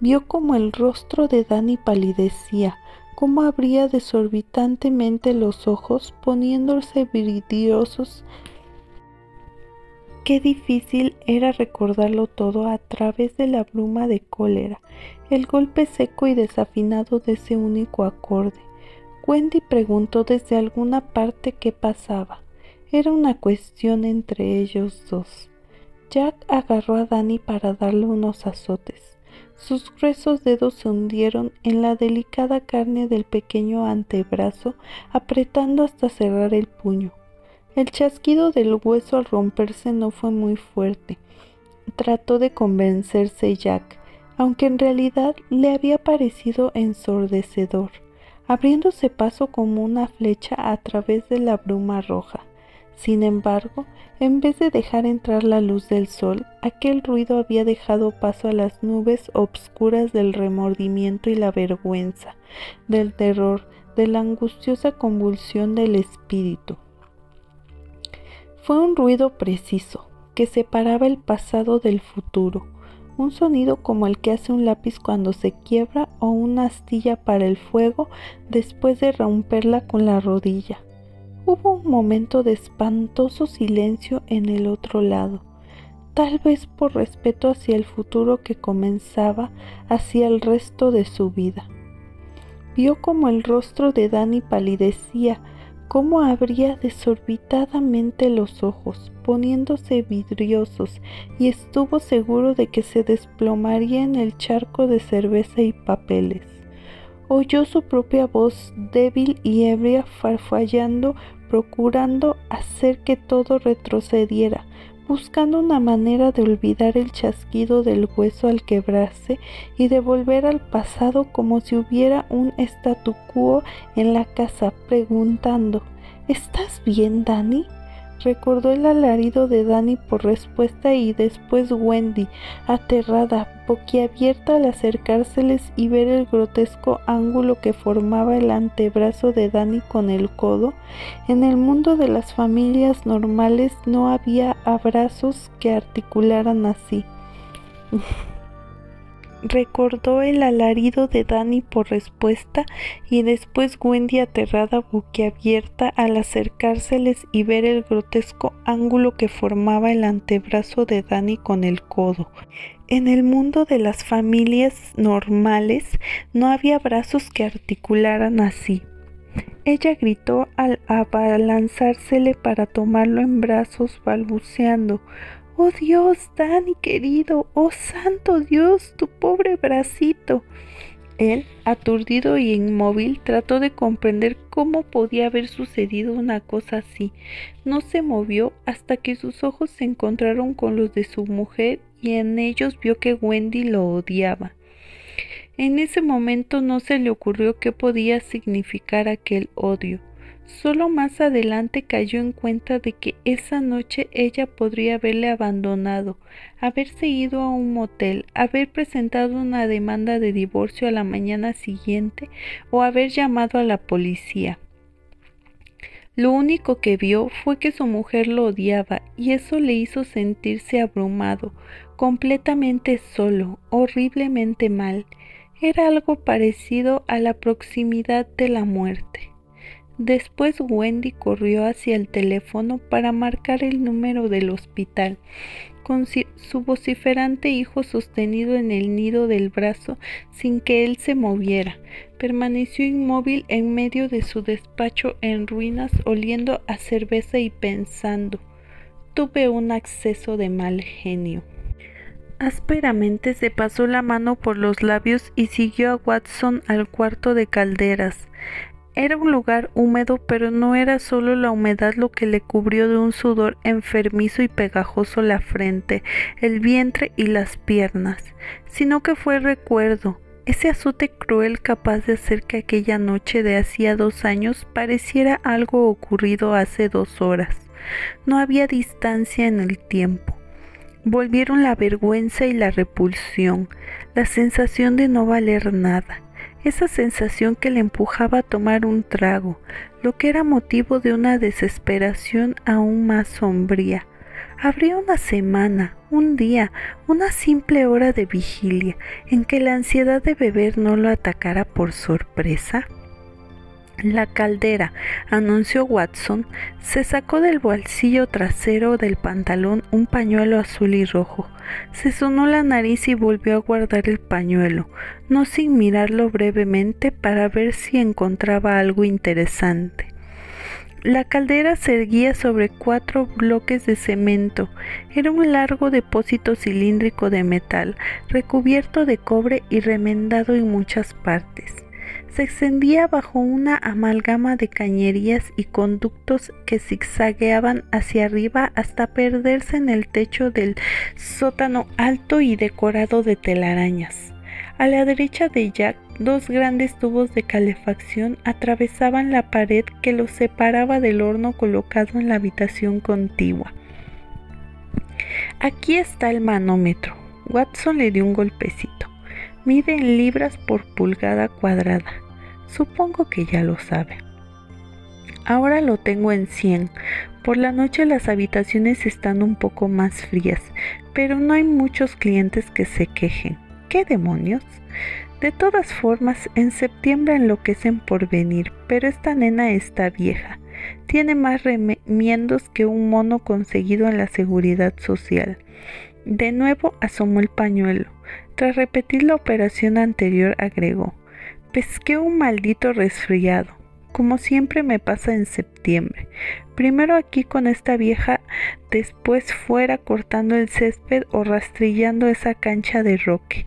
A: Vio como el rostro de Dani palidecía, cómo abría desorbitantemente los ojos poniéndose vidriosos Qué difícil era recordarlo todo a través de la bruma de cólera, el golpe seco y desafinado de ese único acorde. Wendy preguntó desde alguna parte qué pasaba. Era una cuestión entre ellos dos. Jack agarró a Danny para darle unos azotes. Sus gruesos dedos se hundieron en la delicada carne del pequeño antebrazo, apretando hasta cerrar el puño. El chasquido del hueso al romperse no fue muy fuerte. Trató de convencerse Jack, aunque en realidad le había parecido ensordecedor, abriéndose paso como una flecha a través de la bruma roja. Sin embargo, en vez de dejar entrar la luz del sol, aquel ruido había dejado paso a las nubes obscuras del remordimiento y la vergüenza, del terror, de la angustiosa convulsión del espíritu. Fue un ruido preciso, que separaba el pasado del futuro, un sonido como el que hace un lápiz cuando se quiebra o una astilla para el fuego después de romperla con la rodilla. Hubo un momento de espantoso silencio en el otro lado, tal vez por respeto hacia el futuro que comenzaba, hacia el resto de su vida. Vio como el rostro de Dani palidecía cómo abría desorbitadamente los ojos, poniéndose vidriosos, y estuvo seguro de que se desplomaría en el charco de cerveza y papeles. Oyó su propia voz débil y ebria farfallando, procurando hacer que todo retrocediera, buscando una manera de olvidar el chasquido del hueso al quebrarse y de volver al pasado como si hubiera un statu quo en la casa, preguntando ¿Estás bien, Dani? Recordó el alarido de Dani por respuesta y después Wendy, aterrada, boquiabierta al acercárseles y ver el grotesco ángulo que formaba el antebrazo de Dani con el codo. En el mundo de las familias normales no había abrazos que articularan así. Recordó el alarido de Danny por respuesta y después Wendy aterrada boquiabierta al acercárseles y ver el grotesco ángulo que formaba el antebrazo de Danny con el codo. En el mundo de las familias normales no había brazos que articularan así. Ella gritó al abalanzársele para tomarlo en brazos balbuceando Oh Dios, Dani querido, oh santo Dios, tu pobre bracito. Él, aturdido y inmóvil, trató de comprender cómo podía haber sucedido una cosa así. No se movió hasta que sus ojos se encontraron con los de su mujer y en ellos vio que Wendy lo odiaba. En ese momento no se le ocurrió qué podía significar aquel odio. Solo más adelante cayó en cuenta de que esa noche ella podría haberle abandonado, haberse ido a un motel, haber presentado una demanda de divorcio a la mañana siguiente o haber llamado a la policía. Lo único que vio fue que su mujer lo odiaba y eso le hizo sentirse abrumado, completamente solo, horriblemente mal. Era algo parecido a la proximidad de la muerte. Después Wendy corrió hacia el teléfono para marcar el número del hospital. Con su vociferante hijo sostenido en el nido del brazo sin que él se moviera, permaneció inmóvil en medio de su despacho en ruinas oliendo a cerveza y pensando tuve un acceso de mal genio. Ásperamente se pasó la mano por los labios y siguió a Watson al cuarto de calderas. Era un lugar húmedo, pero no era solo la humedad lo que le cubrió de un sudor enfermizo y pegajoso la frente, el vientre y las piernas, sino que fue el recuerdo, ese azote cruel capaz de hacer que aquella noche de hacía dos años pareciera algo ocurrido hace dos horas. No había distancia en el tiempo. Volvieron la vergüenza y la repulsión, la sensación de no valer nada, esa sensación que le empujaba a tomar un trago, lo que era motivo de una desesperación aún más sombría. Habría una semana, un día, una simple hora de vigilia en que la ansiedad de beber no lo atacara por sorpresa. La caldera, anunció Watson, se sacó del bolsillo trasero del pantalón un pañuelo azul y rojo. Se sonó la nariz y volvió a guardar el pañuelo, no sin mirarlo brevemente para ver si encontraba algo interesante. La caldera se erguía sobre cuatro bloques de cemento. Era un largo depósito cilíndrico de metal, recubierto de cobre y remendado en muchas partes se extendía bajo una amalgama de cañerías y conductos que zigzagueaban hacia arriba hasta perderse en el techo del sótano alto y decorado de telarañas. A la derecha de Jack, dos grandes tubos de calefacción atravesaban la pared que los separaba del horno colocado en la habitación contigua. Aquí está el manómetro. Watson le dio un golpecito. Mide en libras por pulgada cuadrada. Supongo que ya lo sabe. Ahora lo tengo en 100. Por la noche las habitaciones están un poco más frías, pero no hay muchos clientes que se quejen. ¿Qué demonios? De todas formas, en septiembre enloquecen por venir, pero esta nena está vieja. Tiene más remiendos que un mono conseguido en la seguridad social. De nuevo asomó el pañuelo. Tras repetir la operación anterior, agregó, pesqué un maldito resfriado, como siempre me pasa en septiembre. Primero aquí con esta vieja, después fuera cortando el césped o rastrillando esa cancha de roque.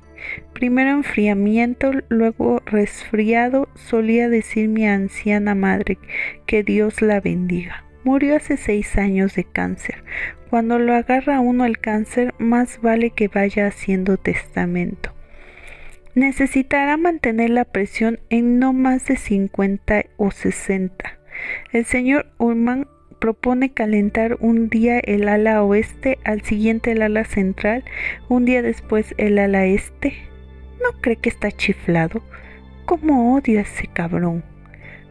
A: Primero enfriamiento, luego resfriado, solía decir mi anciana madre, que Dios la bendiga. Murió hace seis años de cáncer. Cuando lo agarra uno el cáncer, más vale que vaya haciendo testamento. Necesitará mantener la presión en no más de 50 o 60. El señor Ullman propone calentar un día el ala oeste, al siguiente el ala central, un día después el ala este. ¿No cree que está chiflado? ¿Cómo odio a ese cabrón?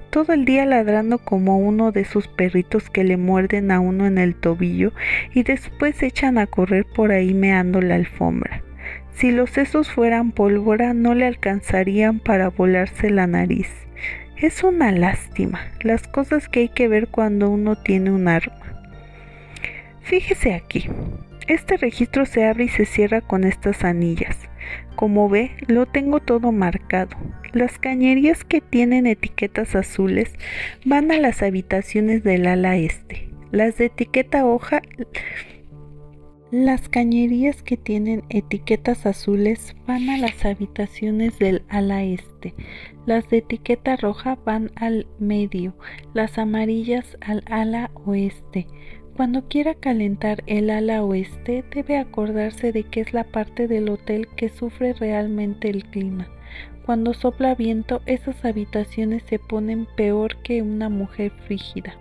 A: todo el día ladrando como uno de sus perritos que le muerden a uno en el tobillo y después echan a correr por ahí meando la alfombra. Si los sesos fueran pólvora no le alcanzarían para volarse la nariz. Es una lástima, las cosas que hay que ver cuando uno tiene un arma. Fíjese aquí, este registro se abre y se cierra con estas anillas. Como ve, lo tengo todo marcado. Las cañerías que tienen etiquetas azules van a las habitaciones del ala este. Las de etiqueta hoja las cañerías que tienen etiquetas azules van a las habitaciones del ala este. Las de etiqueta roja van al medio, las amarillas al ala oeste. Cuando quiera calentar el ala oeste, debe acordarse de que es la parte del hotel que sufre realmente el clima. Cuando sopla viento, esas habitaciones se ponen peor que una mujer frígida.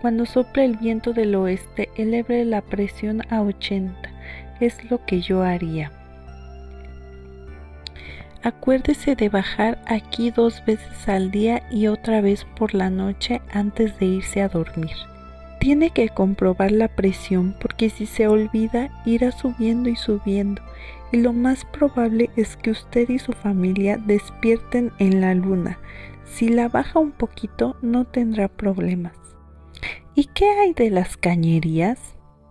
A: Cuando sopla el viento del oeste, eleve la presión a 80. Es lo que yo haría. Acuérdese de bajar aquí dos veces al día y otra vez por la noche antes de irse a dormir. Tiene que comprobar la presión porque si se olvida irá subiendo y subiendo y lo más probable es que usted y su familia despierten en la luna. Si la baja un poquito no tendrá problemas. ¿Y qué hay de las cañerías?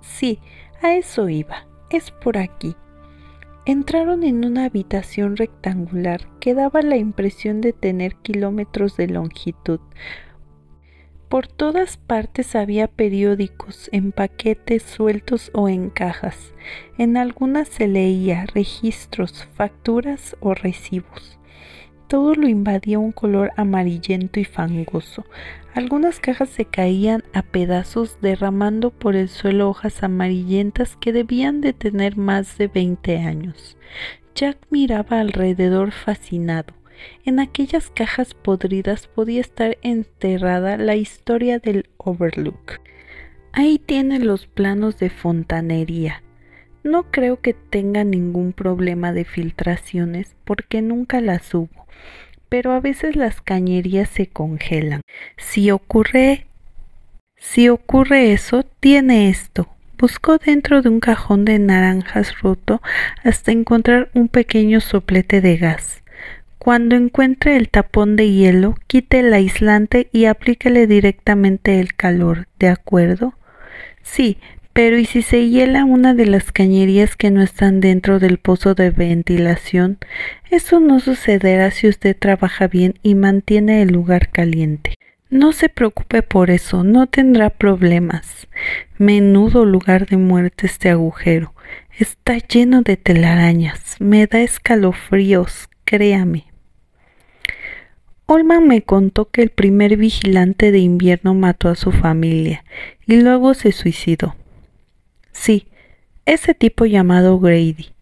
A: Sí, a eso iba. Es por aquí. Entraron en una habitación rectangular que daba la impresión de tener kilómetros de longitud Por todas partes había periódicos en paquetes sueltos o en cajas. En algunas se leía registros, facturas o recibos. Todo lo invadía un color amarillento y fangoso. Algunas cajas se caían a pedazos derramando por el suelo hojas amarillentas que debían de tener más de 20 años. Jack miraba alrededor fascinado. En aquellas cajas podridas podía estar enterrada la historia del Overlook. Ahí tiene los planos de fontanería. No creo que tenga ningún problema de filtraciones porque nunca las hubo pero a veces las cañerías se congelan. Si ocurre si ocurre eso, tiene esto. Buscó dentro de un cajón de naranjas roto hasta encontrar un pequeño soplete de gas. Cuando encuentre el tapón de hielo, quite el aislante y aplíquele directamente el calor, ¿de acuerdo? Sí, pero ¿y si se hiela una de las cañerías que no están dentro del pozo de ventilación? Eso no sucederá si usted trabaja bien y mantiene el lugar caliente. No se preocupe por eso, no tendrá problemas. Menudo lugar de muerte este agujero. Está lleno de telarañas. Me da escalofríos, créame. Olman me contó que el primer vigilante de invierno mató a su familia y luego se suicidó. Sí, ese tipo llamado Grady.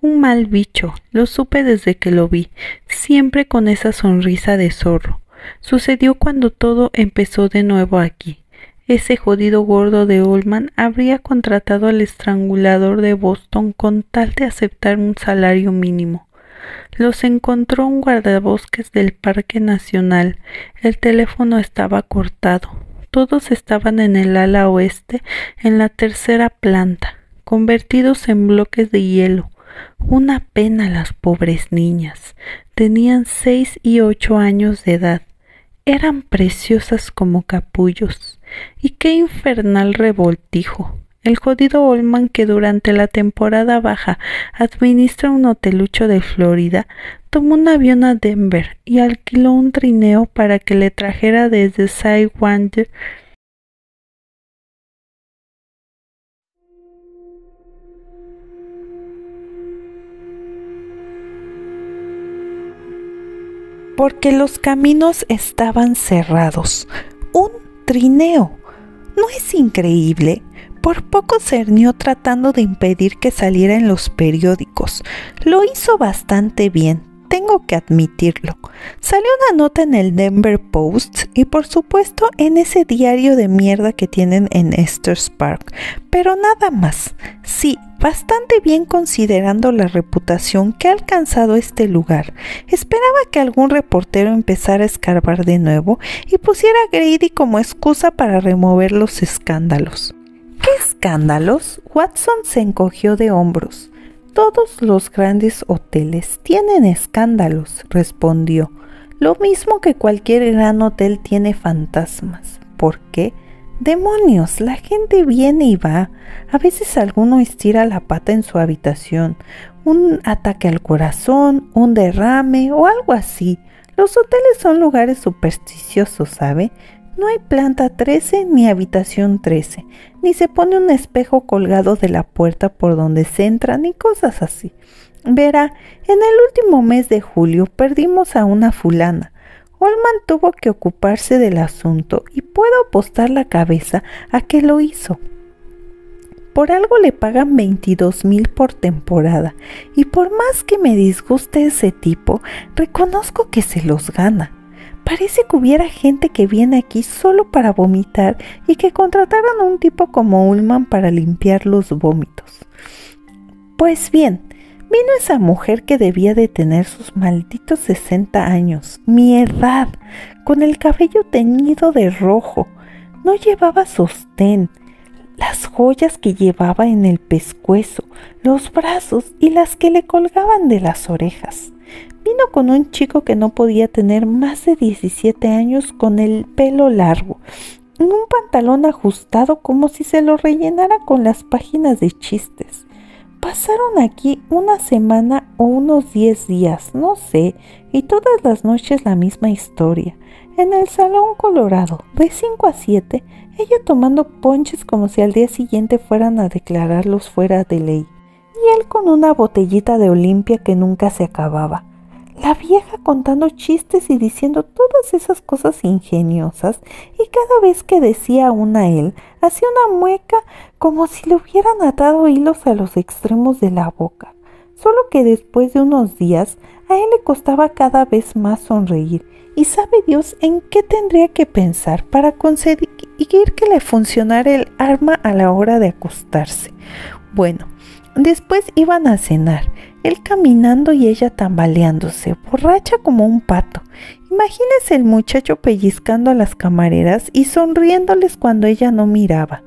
A: Un mal bicho, lo supe desde que lo vi, siempre con esa sonrisa de zorro. Sucedió cuando todo empezó de nuevo aquí. Ese jodido gordo de Oldman habría contratado al estrangulador de Boston con tal de aceptar un salario mínimo. Los encontró un guardabosques del Parque Nacional. El teléfono estaba cortado. Todos estaban en el ala oeste, en la tercera planta, convertidos en bloques de hielo. Una pena las pobres niñas. Tenían seis y ocho años de edad. Eran preciosas como capullos. Y qué infernal revoltijo el jodido Olman que durante la temporada baja administra un hotelucho de Florida, tomó un avión a Denver y alquiló un trineo para que le trajera desde Sidewinder porque los caminos estaban cerrados. Un trineo. ¿No es increíble? Por poco cernió tratando de impedir que saliera en los periódicos. Lo hizo bastante bien, tengo que admitirlo. Salió una nota en el Denver Post y por supuesto en ese diario de mierda que tienen en Esther's Park, pero nada más. Sí, bastante bien considerando la reputación que ha alcanzado este lugar. Esperaba que algún reportero empezara a escarbar de nuevo y pusiera a Grady como excusa para remover los escándalos. ¿Qué escándalos? Watson se encogió de hombros. Todos los grandes hoteles tienen escándalos, respondió. Lo mismo que cualquier gran hotel tiene fantasmas. ¿Por qué? Demonios, la gente viene y va. A veces alguno estira la pata en su habitación, un ataque al corazón, un derrame o algo así. Los hoteles son lugares supersticiosos, ¿sabe? No hay planta 13 ni habitación 13, ni se pone un espejo colgado de la puerta por donde se entra, ni cosas así. Verá, en el último mes de julio perdimos a una fulana. Olman tuvo que ocuparse del asunto y puedo apostar la cabeza a que lo hizo. Por algo le pagan 22 mil por temporada y por más que me disguste ese tipo, reconozco que se los gana. Parece que hubiera gente que viene aquí solo para vomitar y que contrataran a un tipo como Ullman para limpiar los vómitos. Pues bien, vino esa mujer que debía de tener sus malditos 60 años, mi edad, con el cabello teñido de rojo. No llevaba sostén. Las joyas que llevaba en el pescuezo, los brazos y las que le colgaban de las orejas. Vino con un chico que no podía tener más de 17 años con el pelo largo, en un pantalón ajustado como si se lo rellenara con las páginas de chistes. Pasaron aquí una semana o unos 10 días, no sé, y todas las noches la misma historia. En el salón colorado, de 5 a 7, ella tomando ponches como si al día siguiente fueran a declararlos fuera de ley, y él con una botellita de Olimpia que nunca se acababa. La vieja contando chistes y diciendo todas esas cosas ingeniosas, y cada vez que decía una él, hacía una mueca como si le hubieran atado hilos a los extremos de la boca. Solo que después de unos días, a él le costaba cada vez más sonreír y sabe Dios en qué tendría que pensar para conseguir que le funcionara el arma a la hora de acostarse. Bueno, después iban a cenar, él caminando y ella tambaleándose, borracha como un pato. Imagínese el muchacho pellizcando a las camareras y sonriéndoles cuando ella no miraba.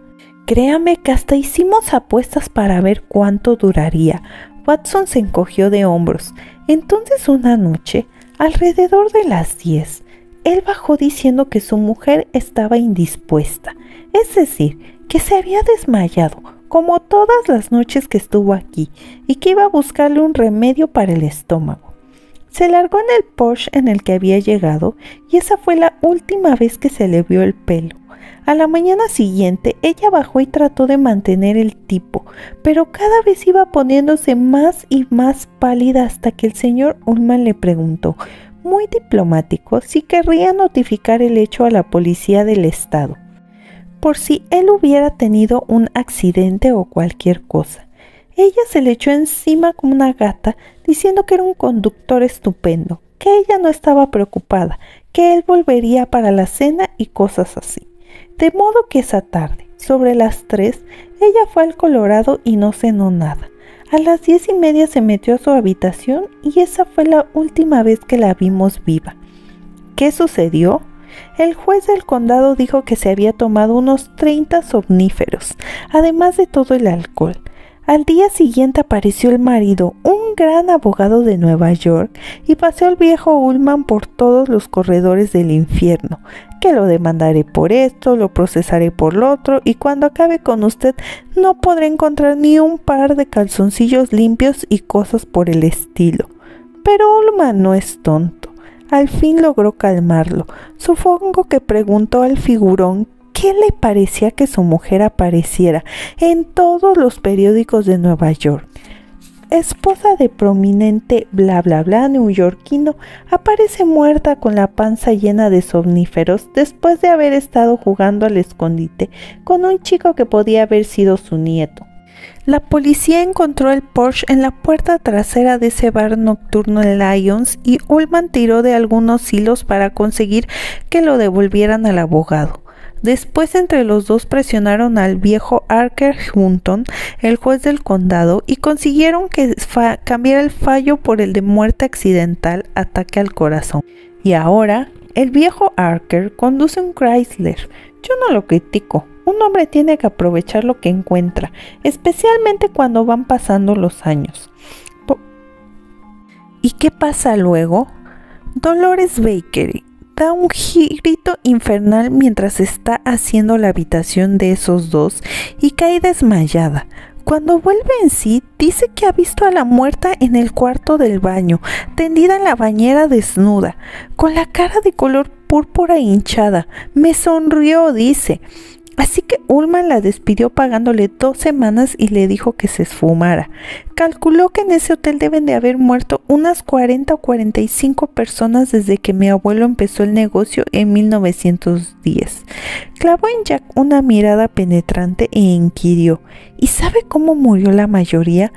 A: Créame que hasta hicimos apuestas para ver cuánto duraría. Watson se encogió de hombros. Entonces una noche, Alrededor de las 10, él bajó diciendo que su mujer estaba indispuesta, es decir, que se había desmayado, como todas las noches que estuvo aquí, y que iba a buscarle un remedio para el estómago. Se largó en el Porsche en el que había llegado, y esa fue la última vez que se le vio el pelo. A la mañana siguiente ella bajó y trató de mantener el tipo, pero cada vez iba poniéndose más y más pálida hasta que el señor Ullman le preguntó, muy diplomático, si querría notificar el hecho a la policía del estado, por si él hubiera tenido un accidente o cualquier cosa. Ella se le echó encima como una gata, diciendo que era un conductor estupendo, que ella no estaba preocupada, que él volvería para la cena y cosas así. De modo que esa tarde, sobre las tres, ella fue al Colorado y no cenó nada. A las diez y media se metió a su habitación y esa fue la última vez que la vimos viva. ¿Qué sucedió? El juez del condado dijo que se había tomado unos 30 somníferos, además de todo el alcohol. Al día siguiente apareció el marido, un gran abogado de Nueva York, y paseó al viejo Ullman por todos los corredores del infierno, que lo demandaré por esto, lo procesaré por lo otro, y cuando acabe con usted no podré encontrar ni un par de calzoncillos limpios y cosas por el estilo. Pero Ullman no es tonto. Al fin logró calmarlo. Supongo que preguntó al figurón qué le parecía que su mujer apareciera en todos los periódicos de Nueva York. Esposa de prominente bla bla bla neoyorquino aparece muerta con la panza llena de somníferos después de haber estado jugando al escondite con un chico que podía haber sido su nieto. La policía encontró el Porsche en la puerta trasera de ese bar nocturno en Lyons y Ullman tiró de algunos hilos para conseguir que lo devolvieran al abogado. Después entre los dos presionaron al viejo Archer Hunton, el juez del condado, y consiguieron que cambiara el fallo por el de muerte accidental, ataque al corazón. Y ahora, el viejo Archer conduce un Chrysler. Yo no lo critico. Un hombre tiene que aprovechar lo que encuentra, especialmente cuando van pasando los años. ¿Y qué pasa luego? Dolores Bakery, da un grito infernal mientras está haciendo la habitación de esos dos y cae desmayada. Cuando vuelve en sí, dice que ha visto a la muerta en el cuarto del baño, tendida en la bañera desnuda, con la cara de color púrpura hinchada. Me sonrió, dice. Así que Ullman la despidió pagándole dos semanas y le dijo que se esfumara. Calculó que en ese hotel deben de haber muerto unas 40 o 45 personas desde que mi abuelo empezó el negocio en 1910. Clavó en Jack una mirada penetrante e inquirió. ¿Y sabe cómo murió la mayoría?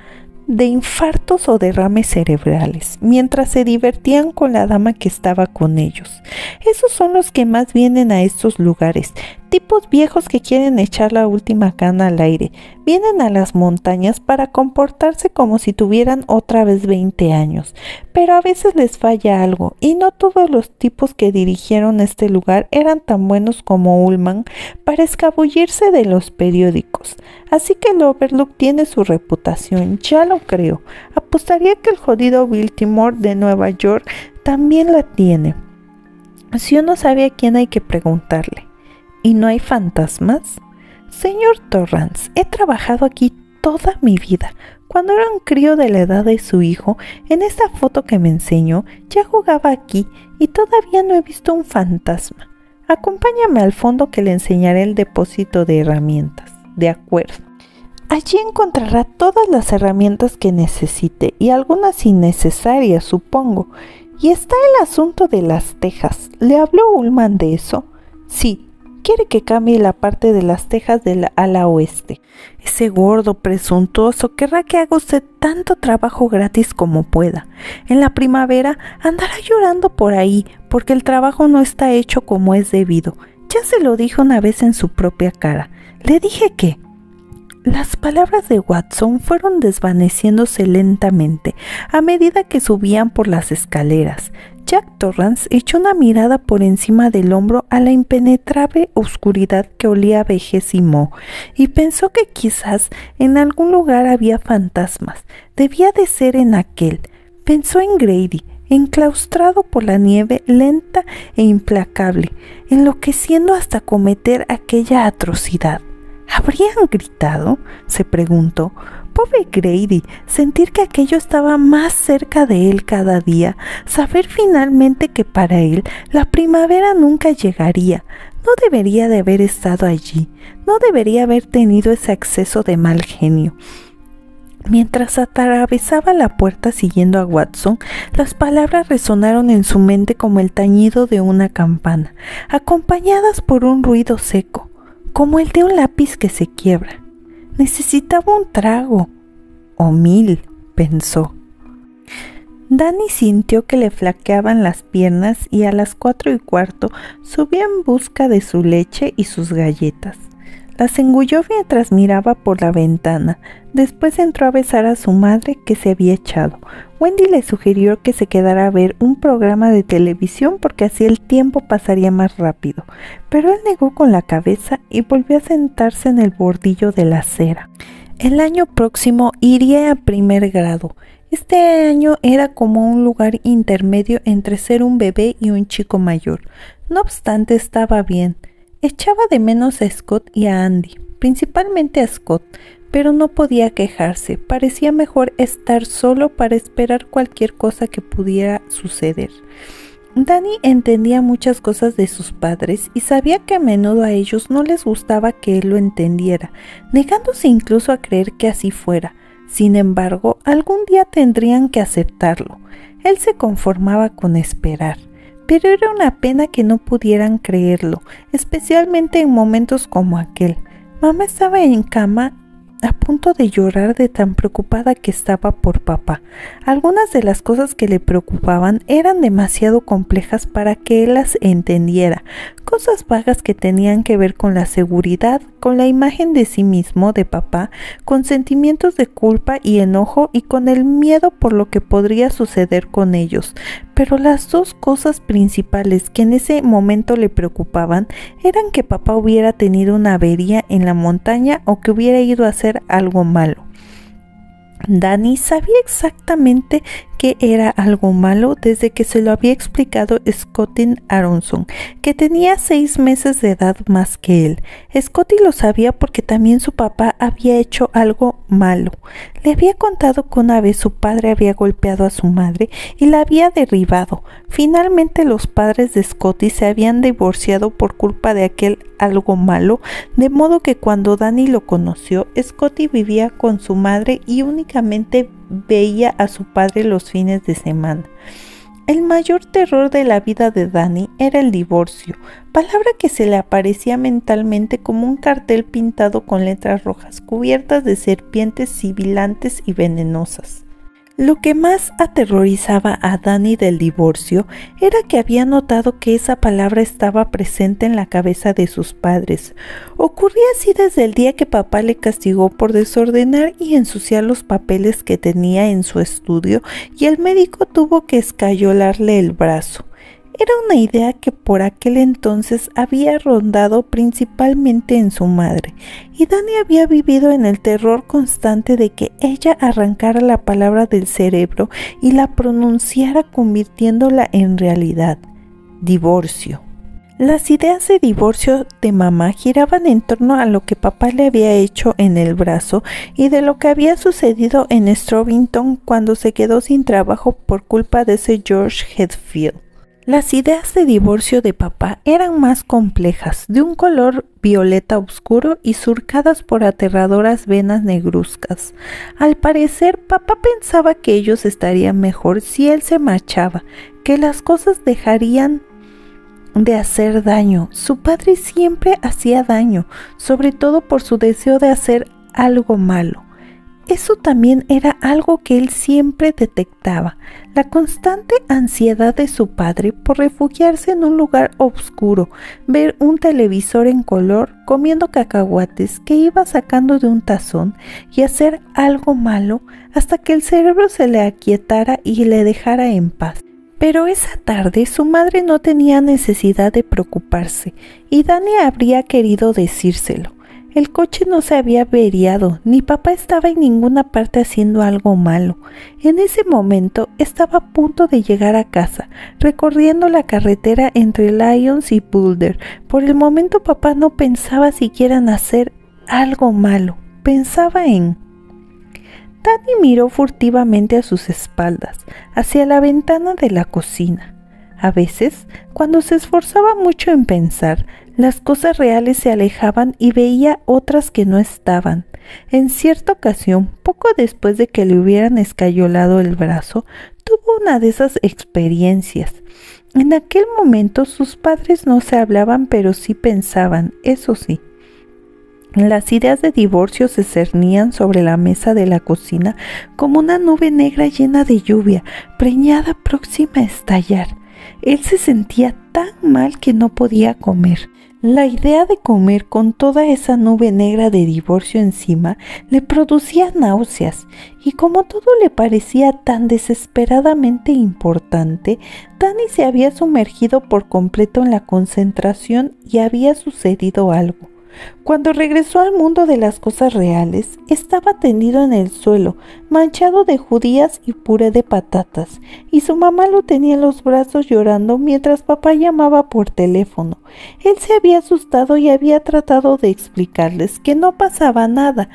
A: De infartos o derrames cerebrales, mientras se divertían con la dama que estaba con ellos. Esos son los que más vienen a estos lugares, tipos viejos que quieren echar la última cana al aire. Vienen a las montañas para comportarse como si tuvieran otra vez 20 años, pero a veces les falla algo y no todos los tipos que dirigieron este lugar eran tan buenos como Ullman para escabullirse de los periódicos. Así que el Overlook tiene su reputación, ya lo creo. Apostaría que el jodido Baltimore de Nueva York también la tiene. Si uno sabe a quién hay que preguntarle. ¿Y no hay fantasmas? Señor Torrance, he trabajado aquí toda mi vida. Cuando era un crío de la edad de su hijo, en esta foto que me enseñó, ya jugaba aquí y todavía no he visto un fantasma. Acompáñame al fondo que le enseñaré el depósito de herramientas. De acuerdo. Allí encontrará todas las herramientas que necesite y algunas innecesarias, supongo. Y está el asunto de las tejas. ¿Le habló Ullman de eso? Sí, quiere que cambie la parte de las tejas del ala oeste. Ese gordo presuntuoso querrá que haga usted tanto trabajo gratis como pueda. En la primavera andará llorando por ahí porque el trabajo no está hecho como es debido. Ya se lo dijo una vez en su propia cara. Le dije que... Las palabras de Watson fueron desvaneciéndose lentamente a medida que subían por las escaleras. Jack Torrance echó una mirada por encima del hombro a la impenetrable oscuridad que olía a vejez y moho, y pensó que quizás en algún lugar había fantasmas. Debía de ser en aquel. Pensó en Grady, enclaustrado por la nieve lenta e implacable, enloqueciendo hasta cometer aquella atrocidad. ¿Habrían gritado? se preguntó. Pobre Grady, sentir que aquello estaba más cerca de él cada día, saber finalmente que para él la primavera nunca llegaría, no debería de haber estado allí, no debería haber tenido ese acceso de mal genio. Mientras atravesaba la puerta siguiendo a Watson, las palabras resonaron en su mente como el tañido de una campana, acompañadas por un ruido seco, como el de un lápiz que se quiebra. Necesitaba un trago. O mil, pensó. Danny sintió que le flaqueaban las piernas y a las cuatro y cuarto subió en busca de su leche y sus galletas. Las engulló mientras miraba por la ventana. Después entró a besar a su madre que se había echado. Wendy le sugirió que se quedara a ver un programa de televisión porque así el tiempo pasaría más rápido, pero él negó con la cabeza y volvió a sentarse en el bordillo de la acera. El año próximo iría a primer grado. Este año era como un lugar intermedio entre ser un bebé y un chico mayor. No obstante, estaba bien. Echaba de menos a Scott y a Andy, principalmente a Scott, pero no podía quejarse. Parecía mejor estar solo para esperar cualquier cosa que pudiera suceder. Danny entendía muchas cosas de sus padres y sabía que a menudo a ellos no les gustaba que él lo entendiera, negándose incluso a creer que así fuera. Sin embargo, algún día tendrían que aceptarlo. Él se conformaba con esperar pero era una pena que no pudieran creerlo, especialmente en momentos como aquel. Mamá estaba en cama a punto de llorar de tan preocupada que estaba por papá. Algunas de las cosas que le preocupaban eran demasiado complejas para que él las entendiera, cosas vagas que tenían que ver con la seguridad, con la imagen de sí mismo, de papá, con sentimientos de culpa y enojo y con el miedo por lo que podría suceder con ellos. Pero las dos cosas principales que en ese momento le preocupaban eran que papá hubiera tenido una avería en la montaña o que hubiera ido a hacer algo malo. Danny sabía exactamente que era algo malo desde que se lo había explicado Scotty Aronson, que tenía seis meses de edad más que él. Scotty lo sabía porque también su papá había hecho algo malo. Le había contado que una vez su padre había golpeado a su madre y la había derribado. Finalmente los padres de Scotty se habían divorciado por culpa de aquel algo malo, de modo que cuando Danny lo conoció, Scotty vivía con su madre y únicamente veía a su padre los fines de semana. El mayor terror de la vida de Danny era el divorcio, palabra que se le aparecía mentalmente como un cartel pintado con letras rojas cubiertas de serpientes sibilantes y venenosas. Lo que más aterrorizaba a Danny del divorcio era que había notado que esa palabra estaba presente en la cabeza de sus padres. Ocurría así desde el día que papá le castigó por desordenar y ensuciar los papeles que tenía en su estudio y el médico tuvo que escayolarle el brazo. Era una idea que por aquel entonces había rondado principalmente en su madre, y Dani había vivido en el terror constante de que ella arrancara la palabra del cerebro y la pronunciara convirtiéndola en realidad. Divorcio. Las ideas de divorcio de mamá giraban en torno a lo que papá le había hecho en el brazo y de lo que había sucedido en Strovington cuando se quedó sin trabajo por culpa de ese George Headfield. Las ideas de divorcio de papá eran más complejas, de un color violeta oscuro y surcadas por aterradoras venas negruzcas. Al parecer, papá pensaba que ellos estarían mejor si él se marchaba, que las cosas dejarían de hacer daño. Su padre siempre hacía daño, sobre todo por su deseo de hacer algo malo. Eso también era algo que él siempre detectaba, la constante ansiedad de su padre por refugiarse en un lugar oscuro, ver un televisor en color, comiendo cacahuates que iba sacando de un tazón y hacer algo malo hasta que el cerebro se le aquietara y le dejara en paz. Pero esa tarde su madre no tenía necesidad de preocuparse y Dani habría querido decírselo. El coche no se había averiado, ni papá estaba en ninguna parte haciendo algo malo. En ese momento estaba a punto de llegar a casa, recorriendo la carretera entre Lyons y Boulder. Por el momento papá no pensaba siquiera en hacer algo malo, pensaba en Tani miró furtivamente a sus espaldas, hacia la ventana de la cocina. A veces, cuando se esforzaba mucho en pensar, las cosas reales se alejaban y veía otras que no estaban. En cierta ocasión, poco después de que le hubieran escayolado el brazo, tuvo una de esas experiencias. En aquel momento sus padres no se hablaban, pero sí pensaban, eso sí. Las ideas de divorcio se cernían sobre la mesa de la cocina como una nube negra llena de lluvia, preñada próxima a estallar. Él se sentía tan mal que no podía comer. La idea de comer con toda esa nube negra de divorcio encima le producía náuseas, y como todo le parecía tan desesperadamente importante, Danny se había sumergido por completo en la concentración y había sucedido algo. Cuando regresó al mundo de las cosas reales, estaba tendido en el suelo, manchado de judías y puré de patatas, y su mamá lo tenía en los brazos llorando mientras papá llamaba por teléfono. Él se había asustado y había tratado de explicarles que no pasaba nada,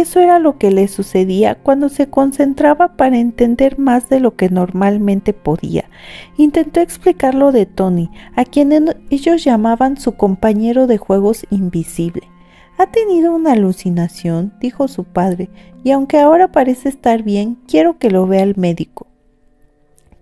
A: eso era lo que le sucedía cuando se concentraba para entender más de lo que normalmente podía. Intentó explicarlo de Tony, a quien ellos llamaban su compañero de juegos invisible. Ha tenido una alucinación, dijo su padre, y aunque ahora parece estar bien, quiero que lo vea el médico.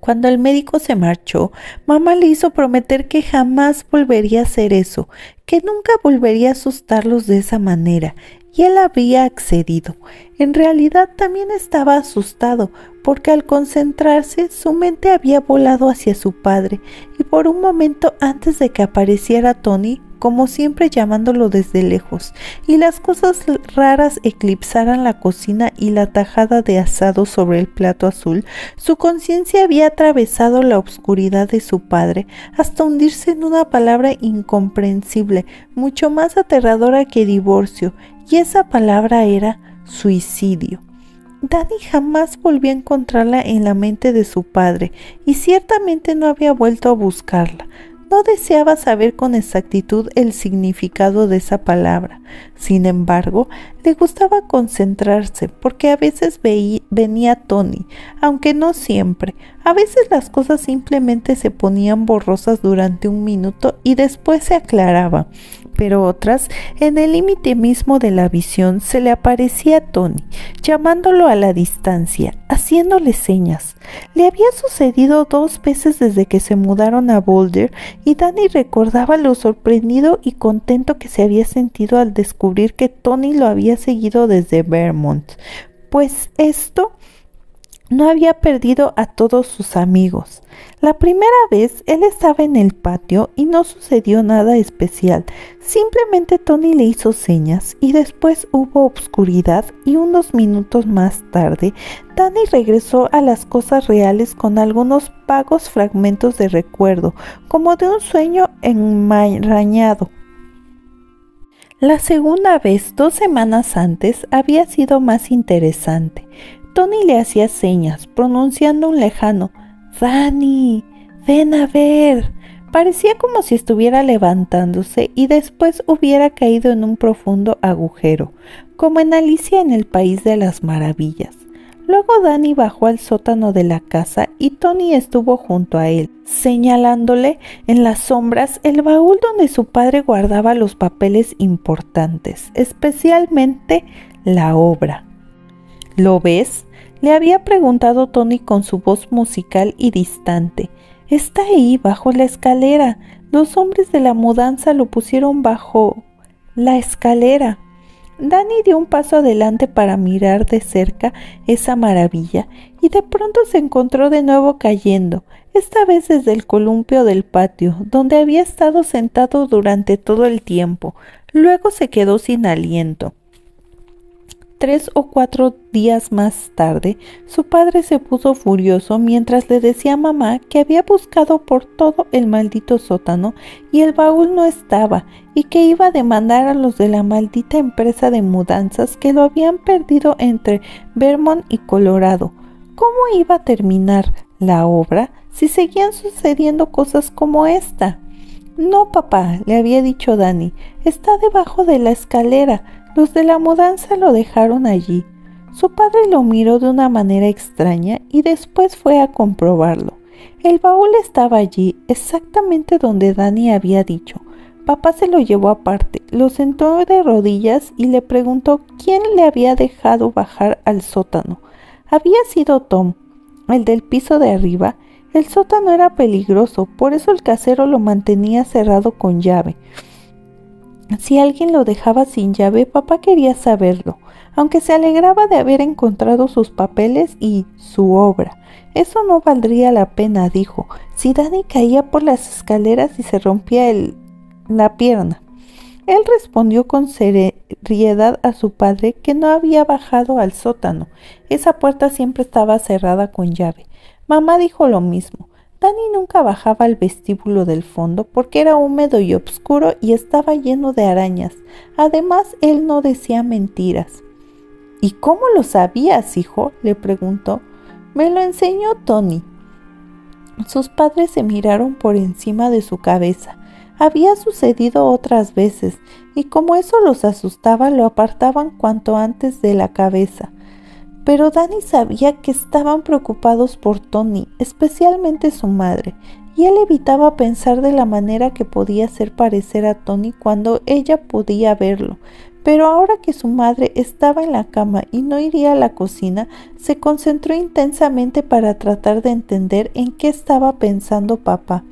A: Cuando el médico se marchó, mamá le hizo prometer que jamás volvería a hacer eso, que nunca volvería a asustarlos de esa manera, y él había accedido. En realidad también estaba asustado, porque al concentrarse su mente había volado hacia su padre, y por un momento antes de que apareciera Tony, como siempre llamándolo desde lejos, y las cosas raras eclipsaran la cocina y la tajada de asado sobre el plato azul, su conciencia había atravesado la oscuridad de su padre hasta hundirse en una palabra incomprensible, mucho más aterradora que divorcio, y esa palabra era suicidio. Danny jamás volvió a encontrarla en la mente de su padre y ciertamente no había vuelto a buscarla. No deseaba saber con exactitud el significado de esa palabra. Sin embargo, le gustaba concentrarse porque a veces venía Tony, aunque no siempre. A veces las cosas simplemente se ponían borrosas durante un minuto y después se aclaraban pero otras, en el límite mismo de la visión, se le aparecía a Tony, llamándolo a la distancia, haciéndole señas. Le había sucedido dos veces desde que se mudaron a Boulder y Danny recordaba lo sorprendido y contento que se había sentido al descubrir que Tony lo había seguido desde Vermont. Pues esto no había perdido a todos sus amigos. La primera vez él estaba en el patio y no sucedió nada especial. Simplemente Tony le hizo señas y después hubo obscuridad y unos minutos más tarde Danny regresó a las cosas reales con algunos vagos fragmentos de recuerdo, como de un sueño enmarañado. La segunda vez, dos semanas antes, había sido más interesante. Tony le hacía señas, pronunciando un lejano Dani, ven a ver. Parecía como si estuviera levantándose y después hubiera caído en un profundo agujero, como en Alicia en el País de las Maravillas. Luego Danny bajó al sótano de la casa y Tony estuvo junto a él, señalándole en las sombras el baúl donde su padre guardaba los papeles importantes, especialmente la obra. ¿Lo ves? le había preguntado Tony con su voz musical y distante. Está ahí, bajo la escalera. Los hombres de la mudanza lo pusieron bajo la escalera. Danny dio un paso adelante para mirar de cerca esa maravilla y de pronto se encontró de nuevo cayendo, esta vez desde el columpio del patio, donde había estado sentado durante todo el tiempo. Luego se quedó sin aliento. Tres o cuatro días más tarde, su padre se puso furioso mientras le decía a mamá que había buscado por todo el maldito sótano y el baúl no estaba y que iba a demandar a los de la maldita empresa de mudanzas que lo habían perdido entre Vermont y Colorado. ¿Cómo iba a terminar la obra si seguían sucediendo cosas como esta? No, papá, le había dicho Danny, está debajo de la escalera los de la mudanza lo dejaron allí. Su padre lo miró de una manera extraña y después fue a comprobarlo. El baúl estaba allí, exactamente donde Dani había dicho. Papá se lo llevó aparte, lo sentó de rodillas y le preguntó quién le había dejado bajar al sótano. Había sido Tom, el del piso de arriba. El sótano era peligroso, por eso el casero lo mantenía cerrado con llave. Si alguien lo dejaba sin llave, papá quería saberlo, aunque se alegraba de haber encontrado sus papeles y su obra. Eso no valdría la pena, dijo, si Dani caía por las escaleras y se rompía la pierna. Él respondió con seriedad a su padre que no había bajado al sótano. Esa puerta siempre estaba cerrada con llave. Mamá dijo lo mismo. Danny nunca bajaba al vestíbulo del fondo porque era húmedo y oscuro y estaba lleno de arañas. Además, él no decía mentiras. ¿Y cómo lo sabías, hijo? le preguntó. Me lo enseñó Tony. Sus padres se miraron por encima de su cabeza. Había sucedido otras veces, y como eso los asustaba, lo apartaban cuanto antes de la cabeza. Pero Danny sabía que estaban preocupados por Tony, especialmente su madre, y él evitaba pensar de la manera que podía hacer parecer a Tony cuando ella podía verlo. Pero ahora que su madre estaba en la cama y no iría a la cocina, se concentró intensamente para tratar de entender en qué estaba pensando papá.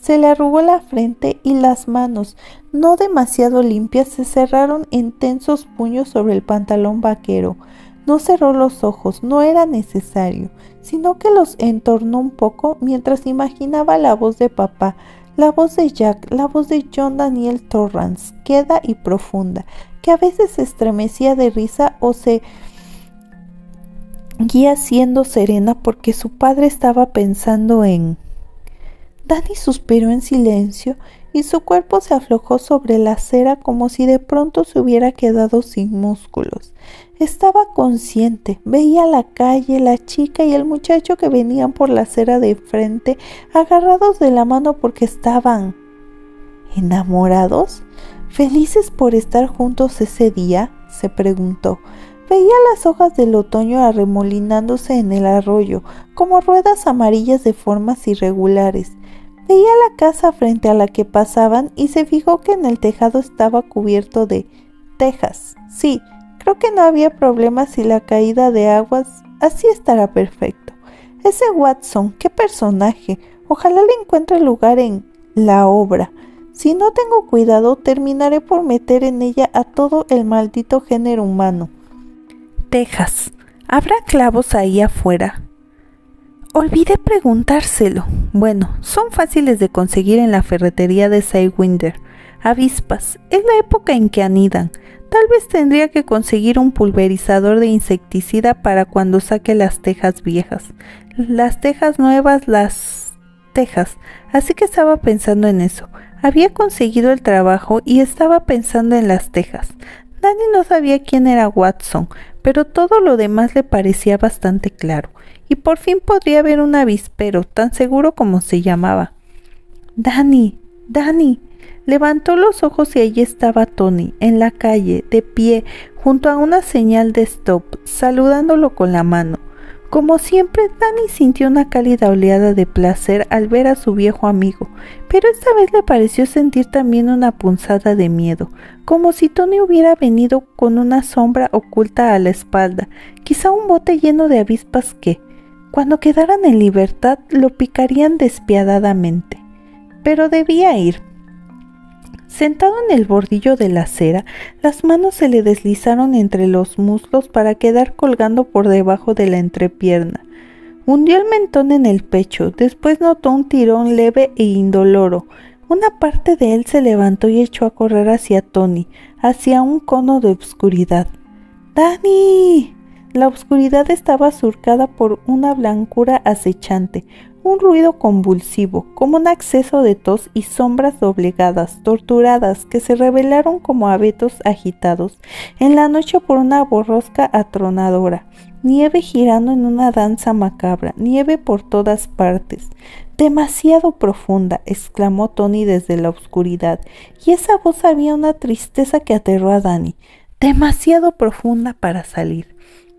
A: Se le arrugó la frente y las manos, no demasiado limpias, se cerraron en tensos puños sobre el pantalón vaquero. No cerró los ojos, no era necesario, sino que los entornó un poco mientras imaginaba la voz de papá, la voz de Jack, la voz de John Daniel Torrance, queda y profunda, que a veces se estremecía de risa o se guía siendo serena porque su padre estaba pensando en... Danny suspiró en silencio y su cuerpo se aflojó sobre la acera como si de pronto se hubiera quedado sin músculos. Estaba consciente, veía la calle, la chica y el muchacho que venían por la acera de frente, agarrados de la mano porque estaban enamorados, felices por estar juntos ese día, se preguntó. Veía las hojas del otoño arremolinándose en el arroyo, como ruedas amarillas de formas irregulares. Veía la casa frente a la que pasaban y se fijó que en el tejado estaba cubierto de tejas. Sí, creo que no había problema si la caída de aguas así estará perfecto. Ese Watson, qué personaje. Ojalá le encuentre lugar en la obra. Si no tengo cuidado, terminaré por meter en ella a todo el maldito género humano. Tejas. ¿Habrá clavos ahí afuera? Olvidé preguntárselo. Bueno, son fáciles de conseguir en la ferretería de Sidewinder. Avispas. Es la época en que anidan. Tal vez tendría que conseguir un pulverizador de insecticida para cuando saque las tejas viejas. Las tejas nuevas, las tejas. Así que estaba pensando en eso. Había conseguido el trabajo y estaba pensando en las tejas. Danny no sabía quién era Watson, pero todo lo demás le parecía bastante claro y por fin podría ver un avispero, tan seguro como se llamaba. Dani, Dani. Levantó los ojos y allí estaba Tony, en la calle, de pie, junto a una señal de stop, saludándolo con la mano. Como siempre, Dani sintió una cálida oleada de placer al ver a su viejo amigo, pero esta vez le pareció sentir también una punzada de miedo, como si Tony hubiera venido con una sombra oculta a la espalda, quizá un bote lleno de avispas que, cuando quedaran en libertad, lo picarían despiadadamente. Pero debía ir, Sentado en el bordillo de la acera, las manos se le deslizaron entre los muslos para quedar colgando por debajo de la entrepierna. Hundió el mentón en el pecho, después notó un tirón leve e indoloro. Una parte de él se levantó y echó a correr hacia Tony, hacia un cono de obscuridad. ¡Dani! La oscuridad estaba surcada por una blancura acechante, un ruido convulsivo, como un acceso de tos y sombras doblegadas, torturadas, que se revelaron como abetos agitados en la noche por una borrosca atronadora, nieve girando en una danza macabra, nieve por todas partes. Demasiado profunda, exclamó Tony desde la oscuridad, y esa voz había una tristeza que aterró a Dani, demasiado profunda para salir.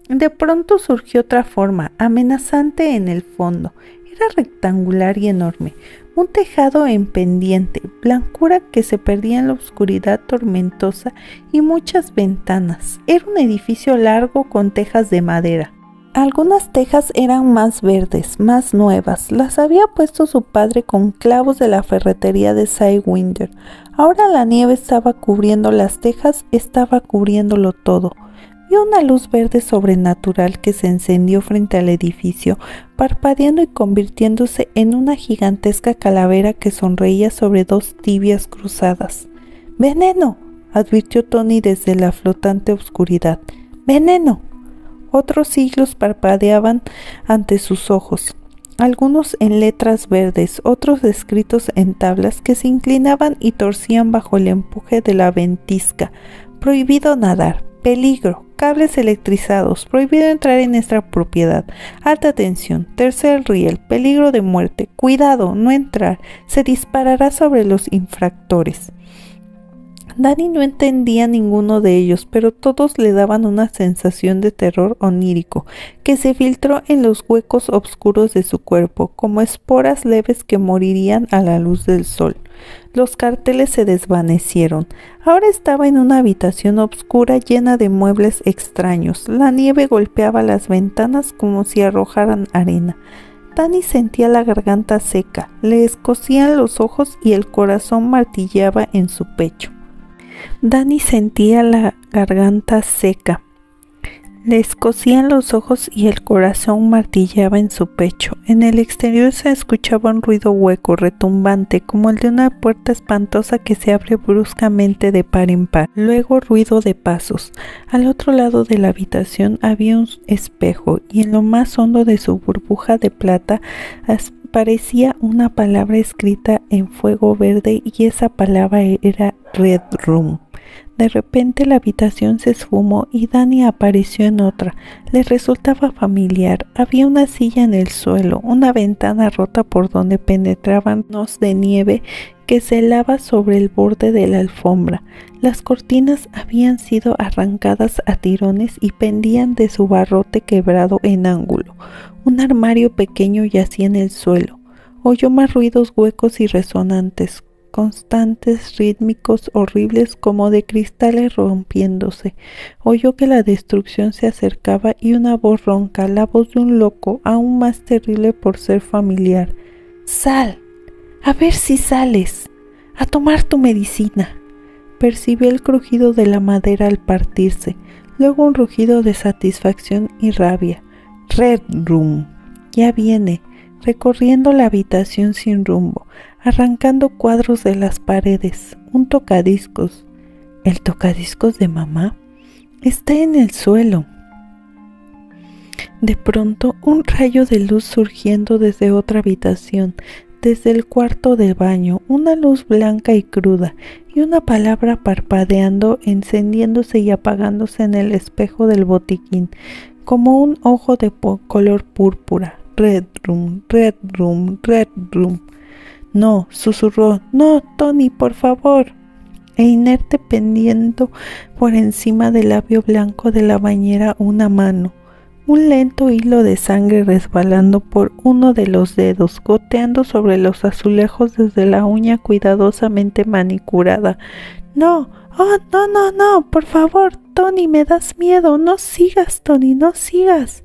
A: De pronto surgió otra forma, amenazante en el fondo, era rectangular y enorme, un tejado en pendiente, blancura que se perdía en la oscuridad tormentosa y muchas ventanas. Era un edificio largo con tejas de madera. Algunas tejas eran más verdes, más nuevas. Las había puesto su padre con clavos de la ferretería de Sidewinder. Ahora la nieve estaba cubriendo las tejas, estaba cubriéndolo todo una luz verde sobrenatural que se encendió frente al edificio, parpadeando y convirtiéndose en una gigantesca calavera que sonreía sobre dos tibias cruzadas. ¡Veneno! advirtió Tony desde la flotante oscuridad. ¡Veneno! Otros siglos parpadeaban ante sus ojos, algunos en letras verdes, otros escritos en tablas que se inclinaban y torcían bajo el empuje de la ventisca. Prohibido nadar, peligro, cables electrizados, prohibido entrar en nuestra propiedad, alta tensión, tercer riel, peligro de muerte, cuidado, no entrar, se disparará sobre los infractores. Dani no entendía ninguno de ellos, pero todos le daban una sensación de terror onírico que se filtró en los huecos oscuros de su cuerpo, como esporas leves que morirían a la luz del sol. Los carteles se desvanecieron. Ahora estaba en una habitación oscura llena de muebles extraños. La nieve golpeaba las ventanas como si arrojaran arena. Dani sentía la garganta seca, le escocían los ojos y el corazón martilleaba en su pecho. Dani sentía la garganta seca. Le escocían los ojos y el corazón martillaba en su pecho. En el exterior se escuchaba un ruido hueco, retumbante, como el de una puerta espantosa que se abre bruscamente de par en par. Luego ruido de pasos. Al otro lado de la habitación había un espejo y en lo más hondo de su burbuja de plata parecía una palabra escrita en fuego verde y esa palabra era Red Room. De repente la habitación se esfumó y Dani apareció en otra. Le resultaba familiar. Había una silla en el suelo, una ventana rota por donde penetraban nos de nieve que se helaba sobre el borde de la alfombra. Las cortinas habían sido arrancadas a tirones y pendían de su barrote quebrado en ángulo. Un armario pequeño yacía en el suelo. Oyó más ruidos huecos y resonantes, constantes, rítmicos, horribles, como de cristales rompiéndose. Oyó que la destrucción se acercaba y una voz ronca, la voz de un loco, aún más terrible por ser familiar. Sal. A ver si sales. A tomar tu medicina. Percibió el crujido de la madera al partirse, luego un rugido de satisfacción y rabia. Red Room. Ya viene, recorriendo la habitación sin rumbo, arrancando cuadros de las paredes, un tocadiscos. ¿El tocadiscos de mamá? Está en el suelo. De pronto, un rayo de luz surgiendo desde otra habitación, desde el cuarto de baño, una luz blanca y cruda, y una palabra parpadeando, encendiéndose y apagándose en el espejo del botiquín, como un ojo de color púrpura. Red Room, Red Room, Red Room. No, susurró. No, Tony, por favor. E inerte pendiendo por encima del labio blanco de la bañera una mano un lento hilo de sangre resbalando por uno de los dedos, goteando sobre los azulejos desde la uña cuidadosamente manicurada. No, oh, no, no, no, por favor, Tony, me das miedo, no sigas, Tony, no sigas.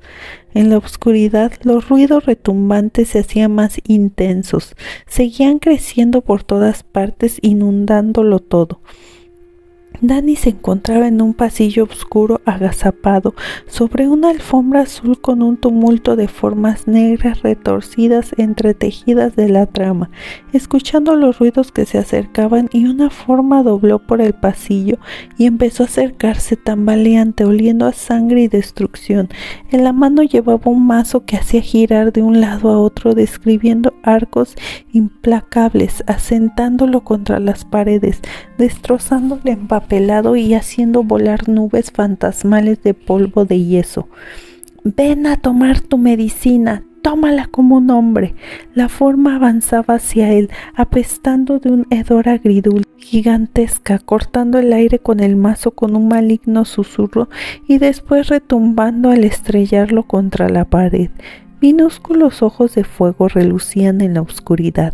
A: En la oscuridad los ruidos retumbantes se hacían más intensos, seguían creciendo por todas partes, inundándolo todo. Danny se encontraba en un pasillo oscuro agazapado sobre una alfombra azul con un tumulto de formas negras retorcidas entretejidas de la trama, escuchando los ruidos que se acercaban y una forma dobló por el pasillo y empezó a acercarse tambaleante, oliendo a sangre y destrucción. En la mano llevaba un mazo que hacía girar de un lado a otro, describiendo arcos implacables, asentándolo contra las paredes, destrozándole en pelado y haciendo volar nubes fantasmales de polvo de yeso. Ven a tomar tu medicina, tómala como un hombre. La forma avanzaba hacia él, apestando de un hedor agridul gigantesca, cortando el aire con el mazo con un maligno susurro y después retumbando al estrellarlo contra la pared. Minúsculos ojos de fuego relucían en la oscuridad.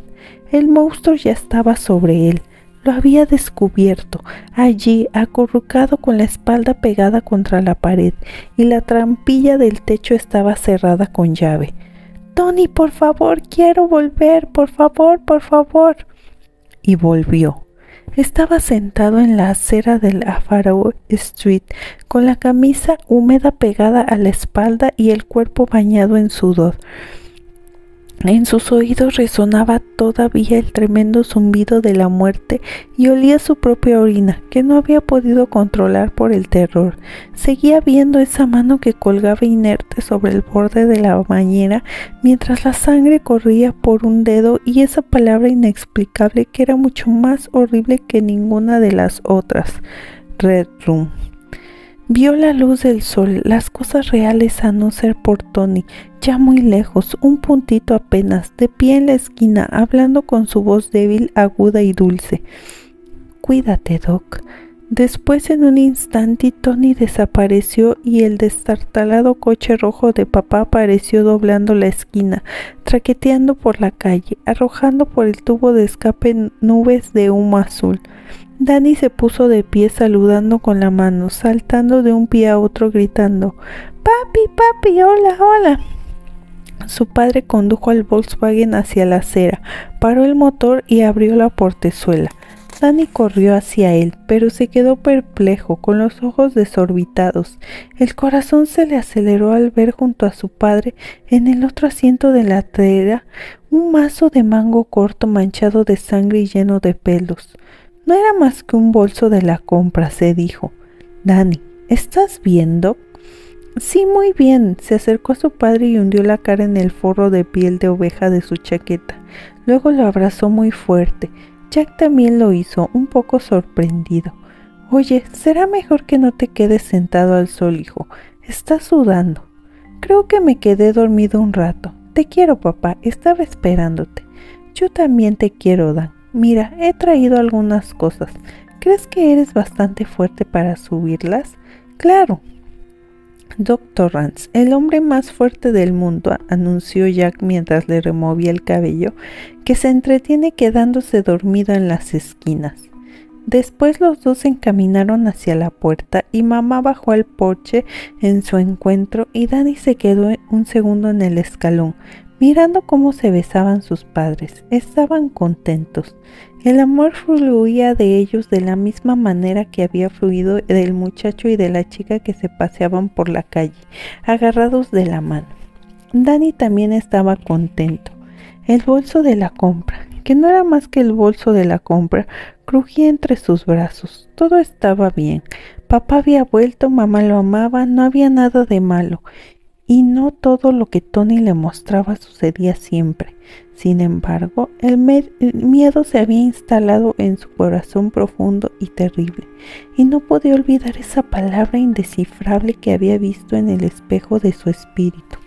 A: El monstruo ya estaba sobre él. Lo había descubierto, allí acurrucado con la espalda pegada contra la pared, y la trampilla del techo estaba cerrada con llave. Tony, por favor, quiero volver, por favor, por favor. Y volvió. Estaba sentado en la acera del Afaro Street, con la camisa húmeda pegada a la espalda y el cuerpo bañado en sudor. En sus oídos resonaba todavía el tremendo zumbido de la muerte y olía su propia orina, que no había podido controlar por el terror. Seguía viendo esa mano que colgaba inerte sobre el borde de la bañera mientras la sangre corría por un dedo y esa palabra inexplicable que era mucho más horrible que ninguna de las otras. Red Room. Vio la luz del sol, las cosas reales a no ser por Tony, ya muy lejos, un puntito apenas, de pie en la esquina, hablando con su voz débil, aguda y dulce. Cuídate, Doc. Después en un instante Tony desapareció y el destartalado coche rojo de papá apareció doblando la esquina, traqueteando por la calle, arrojando por el tubo de escape nubes de humo azul. Danny se puso de pie saludando con la mano, saltando de un pie a otro gritando Papi, papi, hola, hola. Su padre condujo al Volkswagen hacia la acera, paró el motor y abrió la portezuela. Danny corrió hacia él, pero se quedó perplejo, con los ojos desorbitados. El corazón se le aceleró al ver junto a su padre, en el otro asiento de la acera, un mazo de mango corto manchado de sangre y lleno de pelos. No era más que un bolso de la compra, se dijo. Dani, ¿estás viendo? Sí, muy bien. Se acercó a su padre y hundió la cara en el forro de piel de oveja de su chaqueta. Luego lo abrazó muy fuerte. Jack también lo hizo, un poco sorprendido. Oye, será mejor que no te quedes sentado al sol, hijo. Estás sudando. Creo que me quedé dormido un rato. Te quiero, papá. Estaba esperándote. Yo también te quiero, Dan. Mira, he traído algunas cosas. ¿Crees que eres bastante fuerte para subirlas? Claro. Doctor Rance, el hombre más fuerte del mundo, anunció Jack mientras le removía el cabello, que se entretiene quedándose dormido en las esquinas. Después los dos se encaminaron hacia la puerta y mamá bajó al porche en su encuentro y Danny se quedó un segundo en el escalón, mirando cómo se besaban sus padres. Estaban contentos. El amor fluía de ellos de la misma manera que había fluido del muchacho y de la chica que se paseaban por la calle, agarrados de la mano. Danny también estaba contento. El bolso de la compra, que no era más que el bolso de la compra, crujía entre sus brazos. Todo estaba bien. Papá había vuelto, mamá lo amaba, no había nada de malo y no todo lo que Tony le mostraba sucedía siempre. Sin embargo, el, miedo se había instalado en su corazón profundo y terrible, y no podía olvidar esa palabra indescifrable que había visto en el espejo de su espíritu.